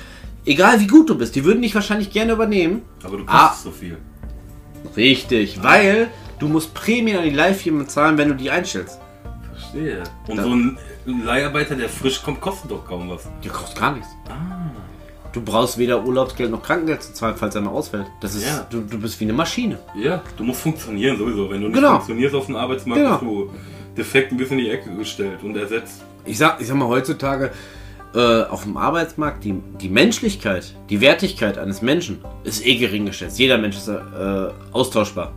egal wie gut du bist, die würden dich wahrscheinlich gerne übernehmen. Aber du Ah. kostest so viel. Richtig, weil du musst Prämien an die Leihfirmen zahlen, wenn du die einstellst. Verstehe. Und so ein Leiharbeiter, der frisch kommt, kostet doch kaum was. Die kostet gar nichts. Ah. Du brauchst weder Urlaubsgeld noch Krankengeld zu zahlen, falls er mal ausfällt. Das ist, Ja. du, du bist wie eine Maschine. Ja, du musst funktionieren sowieso. Wenn du nicht Genau. funktionierst auf dem Arbeitsmarkt, Genau. bist du defekt ein bisschen in die Ecke gestellt und ersetzt. Ich sag, ich sag mal, heutzutage äh, auf dem Arbeitsmarkt, die, die Menschlichkeit, die Wertigkeit eines Menschen ist eh gering geschätzt. Jeder Mensch ist äh, austauschbar.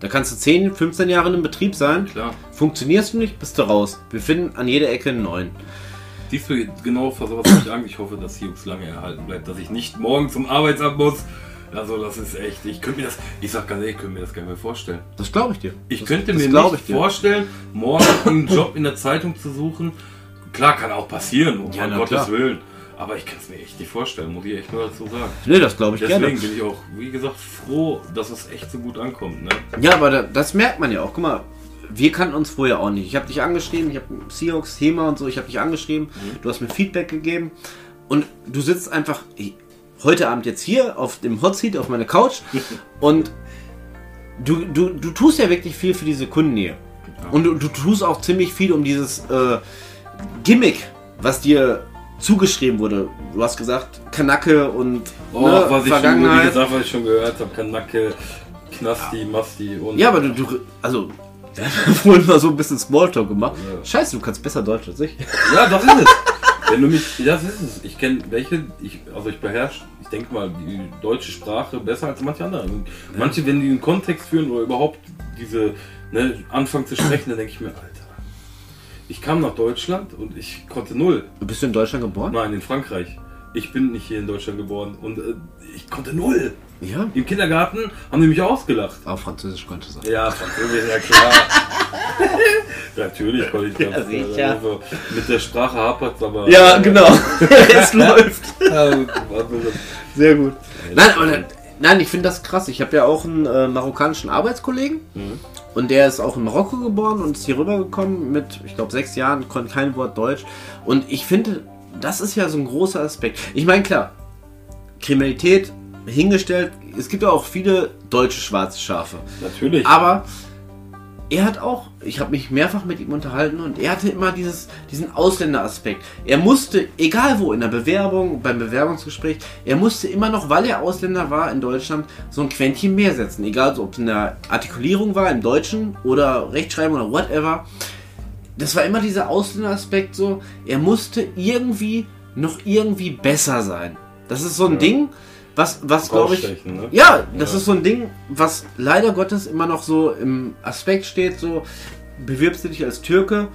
Da kannst du 10, 15 Jahre in einem Betrieb sein. Klar. Funktionierst du nicht, bist du raus. Wir finden an jeder Ecke einen neuen. Siehst du genau vor sowas nicht an. Ich hoffe, dass Jungs lange erhalten bleibt, dass ich nicht morgen zum Arbeitsamt muss. Also das ist echt, ich könnte mir das, ich sag ganz ehrlich, ich könnte mir das gar nicht mehr vorstellen. Das glaube ich dir. Ich das, könnte das mir nicht ich vorstellen, morgen einen Job in der Zeitung zu suchen. Klar, kann auch passieren, um Ja, na Gottes klar. Willen. Aber ich kann es mir echt nicht vorstellen, muss ich echt nur dazu sagen. Nee, das glaube ich Deswegen gerne. bin ich auch, wie gesagt, froh, dass es echt so gut ankommt. Ne? Ja, aber da, das merkt man ja auch. Guck mal, wir kannten uns vorher auch nicht. Ich habe dich angeschrieben, ich habe Seahawks Thema und so, ich habe dich angeschrieben, Mhm. du hast mir Feedback gegeben und du sitzt einfach heute Abend jetzt hier auf dem Hot Seat auf meiner Couch und du, du, du tust ja wirklich viel für diese Kundennähe. Und du, du tust auch ziemlich viel um dieses äh, Gimmick, was dir zugeschrieben wurde. Du hast gesagt, Kanacke und Oh, ne, was ich schon, Vergangenheit. gesagt, was ich schon gehört habe, Kanacke, Knasti, Masti und. Ja, aber du, du also, wir haben vorhin mal so ein bisschen Smalltalk gemacht. Ja. Scheiße, du kannst besser Deutsch als ich. Ja, das ist es. Wenn du mich, das ist es. Ich kenne welche, ich, also ich beherrsche, ich denke mal, die deutsche Sprache besser als manche andere. Und Manche, wenn die einen Kontext führen oder überhaupt diese, ne, anfangen zu sprechen, dann denke ich mir, ich kam nach Deutschland und ich konnte null. Bist du in Deutschland geboren? Nein, in Frankreich. Ich bin nicht hier in Deutschland geboren und äh, ich konnte null. Ja. Im Kindergarten haben die mich ausgelacht. Auf Französisch konnte sagen. Ja, Französisch, ja klar. Natürlich konnte ich das. Ja, sicher. Also, mit der Sprache hapert aber. Ja, genau. es läuft. Also, Sehr gut. Nein, aber nein, ich finde das krass. Ich habe ja auch einen äh, marokkanischen Arbeitskollegen und der ist auch in Marokko geboren und ist hier rübergekommen mit, ich glaube, sechs Jahren, konnte kein Wort Deutsch. Und ich finde, das ist ja so ein großer Aspekt. Ich meine, klar, Kriminalität hingestellt, es gibt ja auch viele deutsche schwarze Schafe. Natürlich. Aber er hat auch, ich habe mich mehrfach mit ihm unterhalten und er hatte immer dieses, diesen Ausländeraspekt. Er musste, egal wo, in der Bewerbung, beim Bewerbungsgespräch, er musste immer noch, weil er Ausländer war in Deutschland, so ein Quäntchen mehr setzen. Egal, ob es in der Artikulierung war, im Deutschen oder Rechtschreibung oder whatever. Das war immer dieser Ausländeraspekt so, er musste irgendwie noch irgendwie besser sein. Das ist so ein Ding, was, was glaube ich, ne? ja, das Ja. ist so ein Ding, was leider Gottes immer noch so im Aspekt steht, so bewirbst du dich als Türke,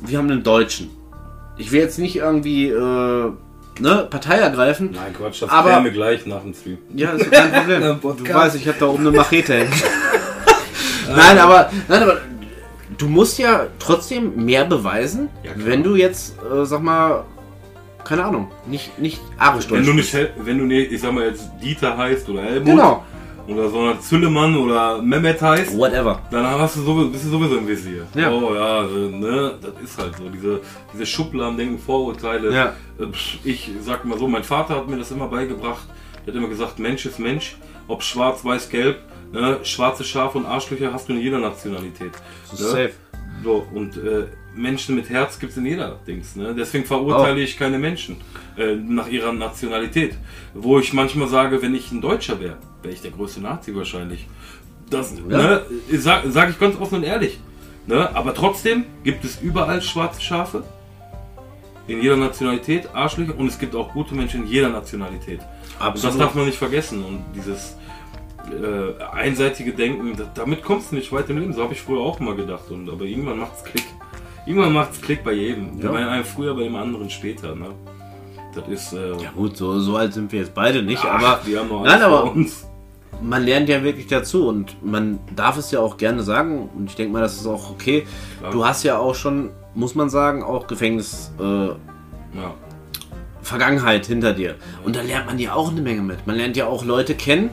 wir haben einen Deutschen. Ich will jetzt nicht irgendwie äh, ne, Partei ergreifen. Nein, Quatsch, das Aber- wir gleich nach dem Stream. Ja, ist kein Problem. Du weißt, ich habe da oben eine Machete hängen. nein, aber, nein, aber du musst ja trotzdem mehr beweisen, Ja, wenn du jetzt, äh, sag mal, keine Ahnung, nicht, nicht arisch Wenn Deutsch du bist. nicht, wenn du nicht, ich sag mal jetzt Dieter heißt oder Helmut Genau, oder so ein Züllemann oder Mehmet heißt, whatever. dann hast du sowieso, bist du sowieso im Visier. Ja. Oh ja, äh, ne, das ist halt so. Diese, diese Schubladendenken, Vorurteile. Ja. Äh, Ich sag mal so, mein Vater hat mir das immer beigebracht. Er hat immer gesagt, Mensch ist Mensch, ob schwarz, weiß, gelb. Ne, schwarze Schafe und Arschlöcher hast du in jeder Nationalität. Das ne? ist safe. So, und äh, Menschen mit Herz gibt es in jeder Dings. Ne? Deswegen verurteile Oh. ich keine Menschen äh, nach ihrer Nationalität. Wo ich manchmal sage, wenn ich ein Deutscher wäre, wäre ich der größte Nazi wahrscheinlich. Das Ja. ne, sage sag ich ganz offen und ehrlich. Ne? Aber trotzdem gibt es überall schwarze Schafe. In jeder Nationalität, Arschlöcher. Und es gibt auch gute Menschen in jeder Nationalität. Und das darf man nicht vergessen. Und dieses äh, einseitige Denken, da, damit kommst du nicht weit im Leben. So habe ich früher auch mal gedacht. Und, aber irgendwann macht's Klick. Irgendwann macht's Klick bei jedem. Ja. Bei einem früher, bei dem anderen später. Ne? Das ist. Äh, Ja gut, so, so alt sind wir jetzt beide nicht, ach, aber wir haben noch nein, aber uns. man lernt ja wirklich dazu und man darf es ja auch gerne sagen und ich denke mal, das ist auch okay. Klar. Du hast ja auch schon, muss man sagen, auch Gefängnis äh, Ja. Vergangenheit hinter dir und da lernt man ja auch eine Menge mit. Man lernt ja auch Leute kennen,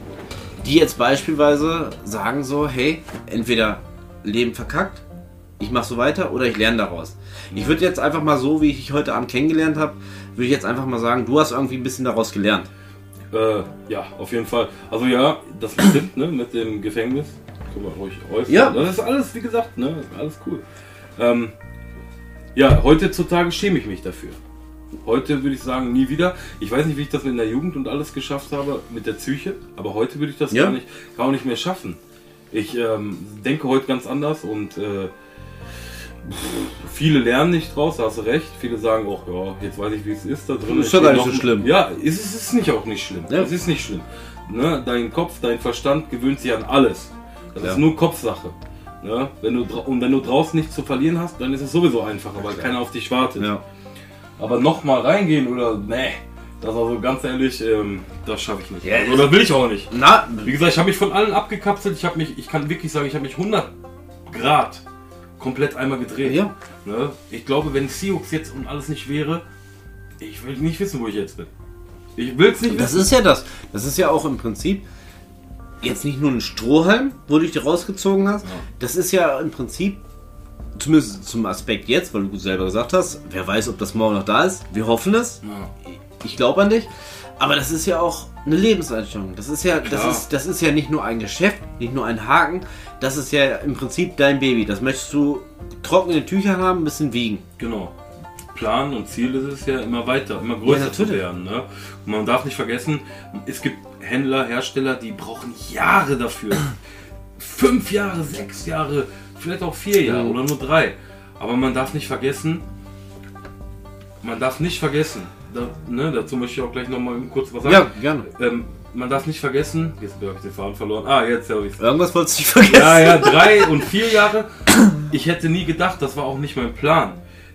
die jetzt beispielsweise sagen so, hey, entweder Leben verkackt, ich mache so weiter oder ich lerne daraus. Ich würde jetzt einfach mal so, wie ich dich heute Abend kennengelernt habe, würde ich jetzt einfach mal sagen, du hast irgendwie ein bisschen daraus gelernt. Äh, ja, auf jeden Fall. Also ja, das stimmt, ne, mit dem Gefängnis. Können wir ruhig äußern. Ja. Das ist alles, wie gesagt, ne, alles cool. Ähm, ja, heutzutage schäme ich mich dafür. Heute würde ich sagen, nie wieder. Ich weiß nicht, wie ich das in der Jugend und alles geschafft habe mit der Psyche, aber heute würde ich das Ja. gar, nicht, gar nicht mehr schaffen. Ich ähm, denke heute ganz anders und äh, pff, viele lernen nicht draus, da hast du recht. Viele sagen auch, ja, jetzt weiß ich, wie es ist da drin. Ist doch gar nicht so schlimm. Ja, ist, es ist nicht auch nicht schlimm. Ja. Es ist nicht schlimm. Ne? Dein Kopf, dein Verstand gewöhnt sich an alles. Das Ja. ist nur Kopfsache. Ne? Wenn du, und wenn du draußen nichts zu verlieren hast, dann ist es sowieso einfacher, weil keiner auf dich wartet. Ja. Aber nochmal reingehen oder, nee, das also ganz ehrlich, ähm, das schaffe ich nicht. Ja, also, das will ich auch nicht. Na, Wie gesagt, ich habe mich von allen abgekapselt. Ich habe mich, ich kann wirklich sagen, ich habe mich 100 Grad komplett einmal gedreht. Ja. Ne? Ich glaube, wenn Sioux jetzt und alles nicht wäre, ich will nicht wissen, wo ich jetzt bin. Ich will es nicht das wissen. ist ja das. Das ist ja auch im Prinzip jetzt nicht nur ein Strohhalm, wo du dich rausgezogen hast. Ja. Das ist ja im Prinzip, zumindest zum Aspekt jetzt, weil du selber gesagt hast, wer weiß, ob das morgen noch da ist. Wir hoffen es. Ja. Ich glaube an dich. Aber das ist ja auch eine Lebenseinstellung. Das ist ja, das ist, das ist ja nicht nur ein Geschäft, nicht nur ein Haken. Das ist ja im Prinzip dein Baby. Das möchtest du trockene Tücher haben, ein bisschen wiegen. Genau. Plan und Ziel ist es ja immer weiter, immer größer Ja, zu werden. Ne? Und man darf nicht vergessen, es gibt Händler, Hersteller, die brauchen Jahre dafür. Fünf Jahre, sechs Jahre, vielleicht auch vier Jahre oder nur drei. Aber man darf nicht vergessen, man darf nicht vergessen, da, ne, dazu möchte ich auch gleich nochmal kurz was sagen. Ja, gerne. Ähm, man darf nicht vergessen, jetzt habe ich den Faden verloren. Ah, jetzt habe ich Irgendwas wolltest du nicht vergessen. ja, ja, drei und vier Jahre. Ich hätte nie gedacht, das war auch nicht mein Plan.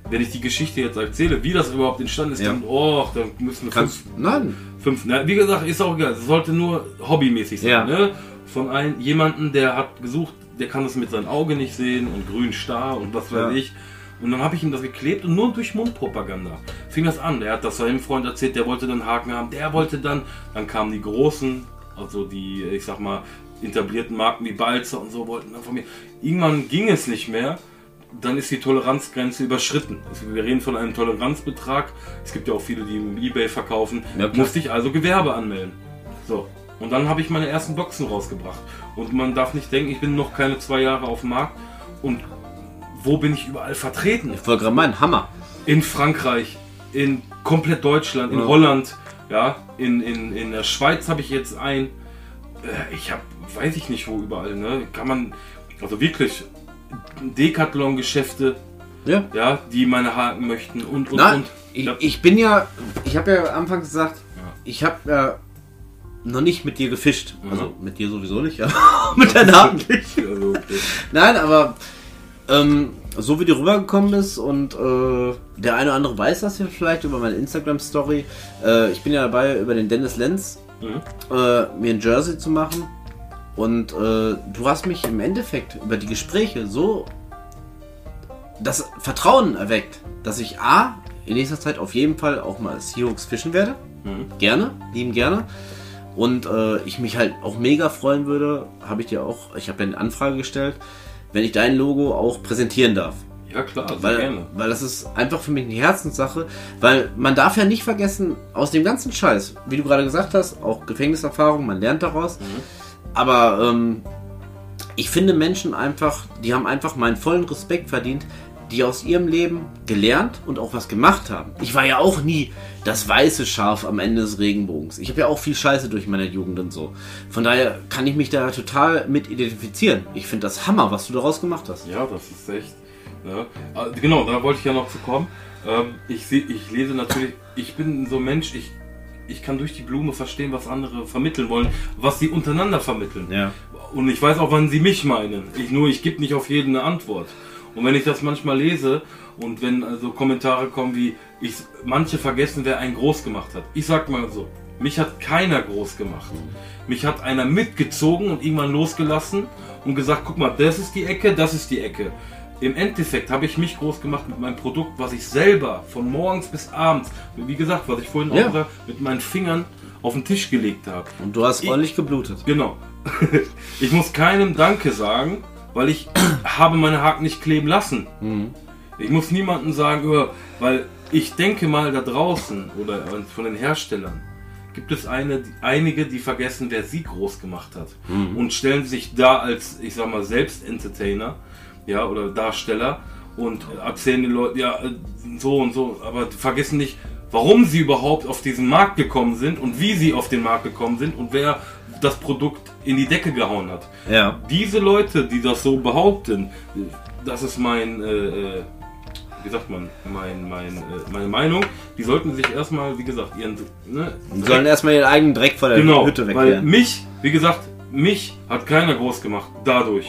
Wenn ich die Geschichte jetzt erzähle, wie das überhaupt entstanden ist, Ja. dann, oh, dann müssen wir Kannst, fünf, nein. fünf na, wie gesagt, ist auch egal. Es sollte nur hobbymäßig sein. Ja. Ne? Von einem, jemanden, der hat gesucht, der kann das mit seinem Auge nicht sehen und grün starr und was weiß Ja. ich. Und dann habe ich ihm das geklebt und nur durch Mundpropaganda fing das an. Der hat das seinem Freund erzählt, der wollte dann Haken haben, der wollte dann, dann kamen die großen, also die, ich sag mal, etablierten Marken wie Balzer und so wollten dann von mir. Irgendwann ging es nicht mehr. Dann ist die Toleranzgrenze überschritten. Also wir reden von einem Toleranzbetrag. Es gibt ja auch viele, die im Ebay verkaufen. Ja. Musste ich also Gewerbe anmelden. So. Und dann habe ich meine ersten Boxen rausgebracht. Und man darf nicht denken, ich bin noch keine zwei Jahre auf dem Markt. Und wo bin ich überall vertreten? Ich wollte gerade meinen, Hammer. In Frankreich, in komplett Deutschland, in Ja. Holland, ja, in, in, in der Schweiz habe ich jetzt ein. Äh, Ich habe, weiß ich nicht wo überall, ne? Kann man, also wirklich Decathlon-Geschäfte, Ja. ja, die meine Haken möchten und und Na, und. ich, Ja. ich bin ja, ich habe ja anfangs gesagt, Ja. ich habe ja noch nicht mit dir gefischt. Also mit dir sowieso nicht, aber mit der namentlich. Also, okay. Nein, aber ähm, so wie du rübergekommen bist und äh, der eine oder andere weiß das ja vielleicht über meine Instagram-Story. Äh, ich bin ja dabei, über den Dennis Lenz Mhm. äh, mir ein Jersey zu machen. Und äh, du hast mich im Endeffekt über die Gespräche so das Vertrauen erweckt, dass ich A, in nächster Zeit auf jeden Fall auch mal Seahawks fischen werde. Mhm. Gerne, lieben gerne. Und äh, ich mich halt auch mega freuen würde, habe ich dir auch, ich habe ja eine Anfrage gestellt, wenn ich dein Logo auch präsentieren darf. Ja klar, sehr Weil, gerne. weil das ist einfach für mich eine Herzenssache, weil man darf ja nicht vergessen, aus dem ganzen Scheiß, wie du gerade gesagt hast, auch Gefängniserfahrung, man lernt daraus, Mhm. aber ähm, ich finde Menschen einfach, die haben einfach meinen vollen Respekt verdient, die aus ihrem Leben gelernt und auch was gemacht haben. Ich war ja auch nie das weiße Schaf am Ende des Regenbogens. Ich habe ja auch viel Scheiße durch meine Jugend und so. Von daher kann ich mich da total mit identifizieren. Ich finde das Hammer, was du daraus gemacht hast. Ja, das ist echt. Ne? Ah, Genau, da wollte ich ja noch zu kommen. Ähm, ich, seh, ich lese natürlich, ich bin so ein Mensch, ich, ich kann durch die Blume verstehen, was andere vermitteln wollen, was sie untereinander vermitteln. Ja. Und ich weiß auch, wann sie mich meinen. Ich nur, ich gebe nicht auf jeden eine Antwort. Und wenn ich das manchmal lese und wenn also Kommentare kommen wie, ich, manche vergessen, wer einen groß gemacht hat. Ich sag mal so, mich hat keiner groß gemacht. Mich hat einer mitgezogen und irgendwann losgelassen und gesagt, guck mal, das ist die Ecke, das ist die Ecke. Im Endeffekt habe ich mich groß gemacht mit meinem Produkt, was ich selber von morgens bis abends, wie gesagt, was ich vorhin Ja. auch gesagt mit meinen Fingern auf den Tisch gelegt habe. Und du hast Ich- ordentlich geblutet. Genau. ich muss keinem Danke sagen, weil ich habe meine Haken nicht kleben lassen. Mhm. Ich muss niemandem sagen, weil ich denke mal da draußen oder von den Herstellern gibt es eine, einige, die vergessen, wer sie groß gemacht hat Mhm. und stellen sich da als, ich sag mal, selbst Entertainer, ja, oder Darsteller und erzählen den Leuten, ja, äh, so und so, aber vergessen nicht, warum sie überhaupt auf diesen Markt gekommen sind und wie sie auf den Markt gekommen sind und wer das Produkt in die Decke gehauen hat. Ja. Diese Leute, die das so behaupten, das ist mein, äh, äh, wie sagt man, mein, mein, äh, meine Meinung, die sollten sich erstmal, wie gesagt, ihren, ne, Die sollen erstmal ihren eigenen Dreck vor der genau, Hütte weil wegkehren. mich, wie gesagt, mich hat keiner groß gemacht, dadurch.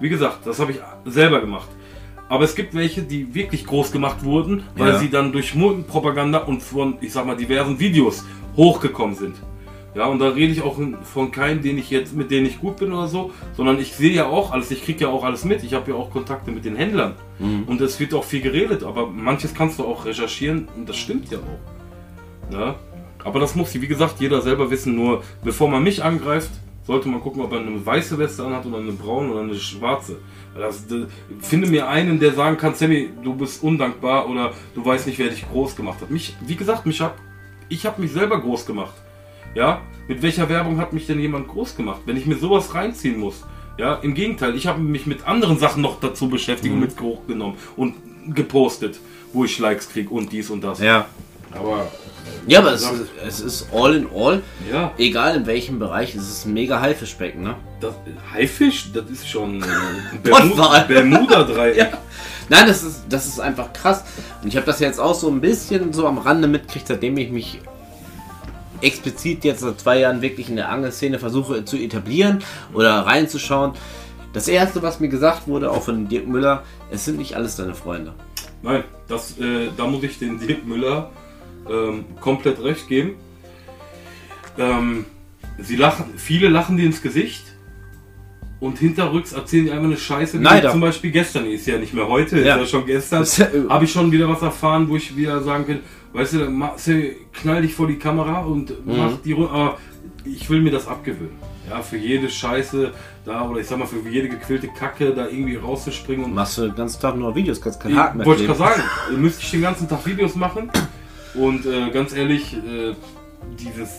Wie gesagt, das habe ich selber gemacht. Aber es gibt welche, die wirklich groß gemacht wurden, weil Ja. sie dann durch Multenpropaganda und von, ich sag mal, diversen Videos hochgekommen sind. Ja, und da rede ich auch von keinem, den ich jetzt, mit denen ich gut bin oder so, sondern ich sehe ja auch alles, ich kriege ja auch alles mit. Ich habe ja auch Kontakte mit den Händlern. Und es wird auch viel geredet, aber manches kannst du auch recherchieren und das stimmt ja auch. Ja? Aber das muss, wie gesagt, jeder selber wissen. Nur bevor man mich angreift, sollte man gucken, ob er eine weiße Weste anhat oder eine braune oder eine schwarze. Das, das, finde mir einen, der sagen kann, Sammy, du bist undankbar oder du weißt nicht, wer dich groß gemacht hat. Mich, wie gesagt, mich hab, ich habe mich selber groß gemacht. Ja, mit welcher Werbung hat mich denn jemand groß gemacht? Wenn ich mir sowas reinziehen muss. Ja, im Gegenteil, ich habe mich mit anderen Sachen noch dazu beschäftigt und mit hochgenommen und gepostet, wo ich Likes kriege und dies und das. Ja. Aber Ja, aber es ist, es ist all in all, ja, egal in welchem Bereich, es ist ein mega Haifischbecken, ne? das Haifisch, das ist schon äh. Bermuda-Dreieck. Ja. Nein, das ist, das ist einfach krass. Und ich habe das jetzt auch so ein bisschen so am Rande mitgekriegt, seitdem ich mich explizit jetzt seit zwei Jahren wirklich in der Angelszene versuche zu etablieren oder reinzuschauen. Das erste, was mir gesagt wurde, auch von Dirk Müller, es sind nicht alles deine Freunde. Nein, das, äh, da muss ich den Dirk Müller ähm, komplett recht geben. Ähm, sie lachen, viele lachen dir ins Gesicht und hinterrücks erzählen die einfach eine Scheiße. Leider. Zum Beispiel gestern, ist ja nicht mehr heute, Ja. ist ja schon gestern, habe ich schon wieder was erfahren, wo ich wieder sagen kann, weißt du, Marcel, knall dich vor die Kamera und Mhm. mach die Runde, aber ich will mir das abgewöhnen. Ja, für jede Scheiße da, oder ich sag mal, für jede gequillte Kacke da irgendwie rauszuspringen und Machst du den ganzen Tag nur Videos, kannst keinen Haken mehr wollte ich gerade sagen, ihr müsst ich den ganzen Tag Videos machen und äh, ganz ehrlich, äh, dieses,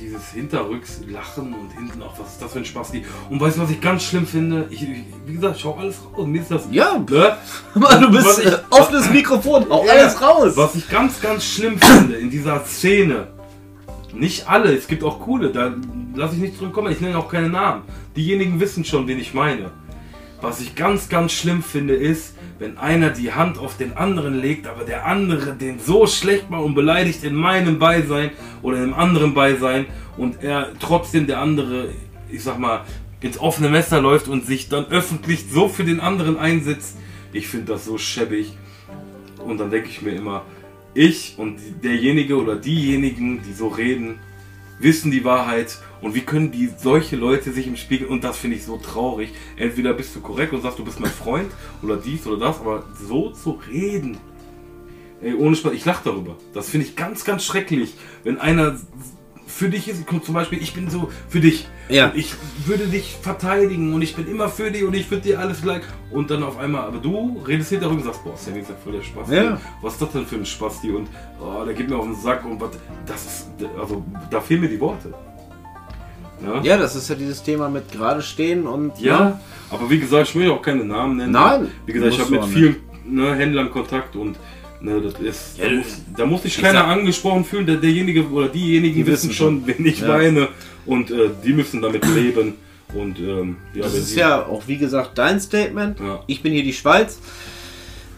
dieses hinterrücks Lachen und hinten auch, was ist das für ein Spaß? Die, und weißt du, was ich ganz schlimm finde? Ich, ich, wie gesagt, ich schau alles raus. Mir ist das. Ja, Ne? Mann, du bist ich- offenes Mikrofon, hau Ja, alles raus. Was ich ganz, ganz schlimm finde in dieser Szene, nicht alle, es gibt auch coole, da lasse ich nicht drin kommen, ich nenne auch keine Namen. Diejenigen wissen schon, wen ich meine. Was ich ganz, ganz schlimm finde, ist, wenn einer die Hand auf den anderen legt, aber der andere den so schlecht macht und beleidigt in meinem Beisein oder im anderen Beisein und er trotzdem der andere, ich sag mal, ins offene Messer läuft und sich dann öffentlich so für den anderen einsetzt. Ich finde das so schäbig. Und dann denke ich mir immer, ich und derjenige oder diejenigen, die so reden, wissen die Wahrheit und wie können die solche Leute sich im Spiegel und das finde ich so traurig. Entweder bist du korrekt und sagst, du bist mein Freund oder dies oder das, aber so zu reden. Ey, ohne Spaß, ich lache darüber. Das finde ich ganz, ganz schrecklich, wenn einer für dich ist, zum Beispiel, ich bin so für dich. Ja. Und ich würde dich verteidigen und ich bin immer für dich und ich würde dir alles gleich. Und dann auf einmal, aber du redest hinterher und sagst, boah, ist ja voll der Spasti. Ja. Was ist das denn für ein Spasti? Und oh, der geht mir auf den Sack und was. Das ist, also da fehlen mir die Worte. Ja, Ja, das ist ja dieses Thema mit gerade stehen und ja, aber wie gesagt, ich will ja auch keine Namen nennen. Nein, Wie gesagt, ich habe mit vielen ne, Händlern Kontakt und ne, das ist, Ja, da, muss, da muss sich ich keiner sag- angesprochen fühlen. Der, derjenige oder diejenigen Die wissen schon, wen ich Ja. meine und äh, die müssen damit leben. Und ähm, ja, Das ist ja auch wie gesagt dein Statement. Ja. Ich bin hier die Schweiz.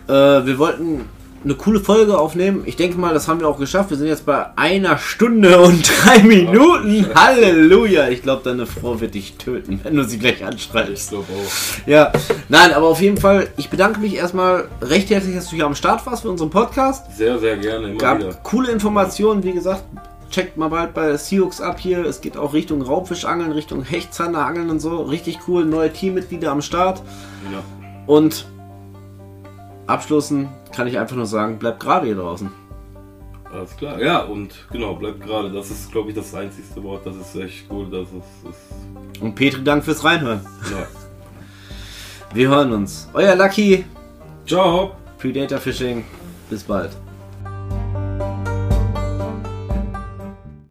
Äh, wir wollten eine coole Folge aufnehmen. Ich denke mal, das haben wir auch geschafft. Wir sind jetzt bei einer Stunde und drei Minuten. Scheiße. Halleluja. Ich glaube, deine Frau wird dich töten, wenn du sie gleich Ich anschreibst. auch. Ja, nein, aber auf jeden Fall, ich bedanke mich erstmal recht herzlich, dass du hier am Start warst für unseren Podcast. Sehr, sehr gerne, immer wieder. Gab coole Informationen, wie gesagt. Checkt mal bald bei Seahooks ab hier. Es geht auch Richtung Raubfischangeln, Richtung Hechtzanderangeln und so. Richtig cool. Neue Teammitglieder am Start. Ja. Und abschließend kann ich einfach nur sagen, bleibt gerade hier draußen. Alles klar, ja, und genau, bleibt gerade. Das ist, glaube ich, das einzigste Wort. Das ist echt cool. Das ist, ist Und Petri, Dank fürs Reinhören. ja. Wir hören uns. Euer Lucky. Ciao. Predator Fishing. Bis bald.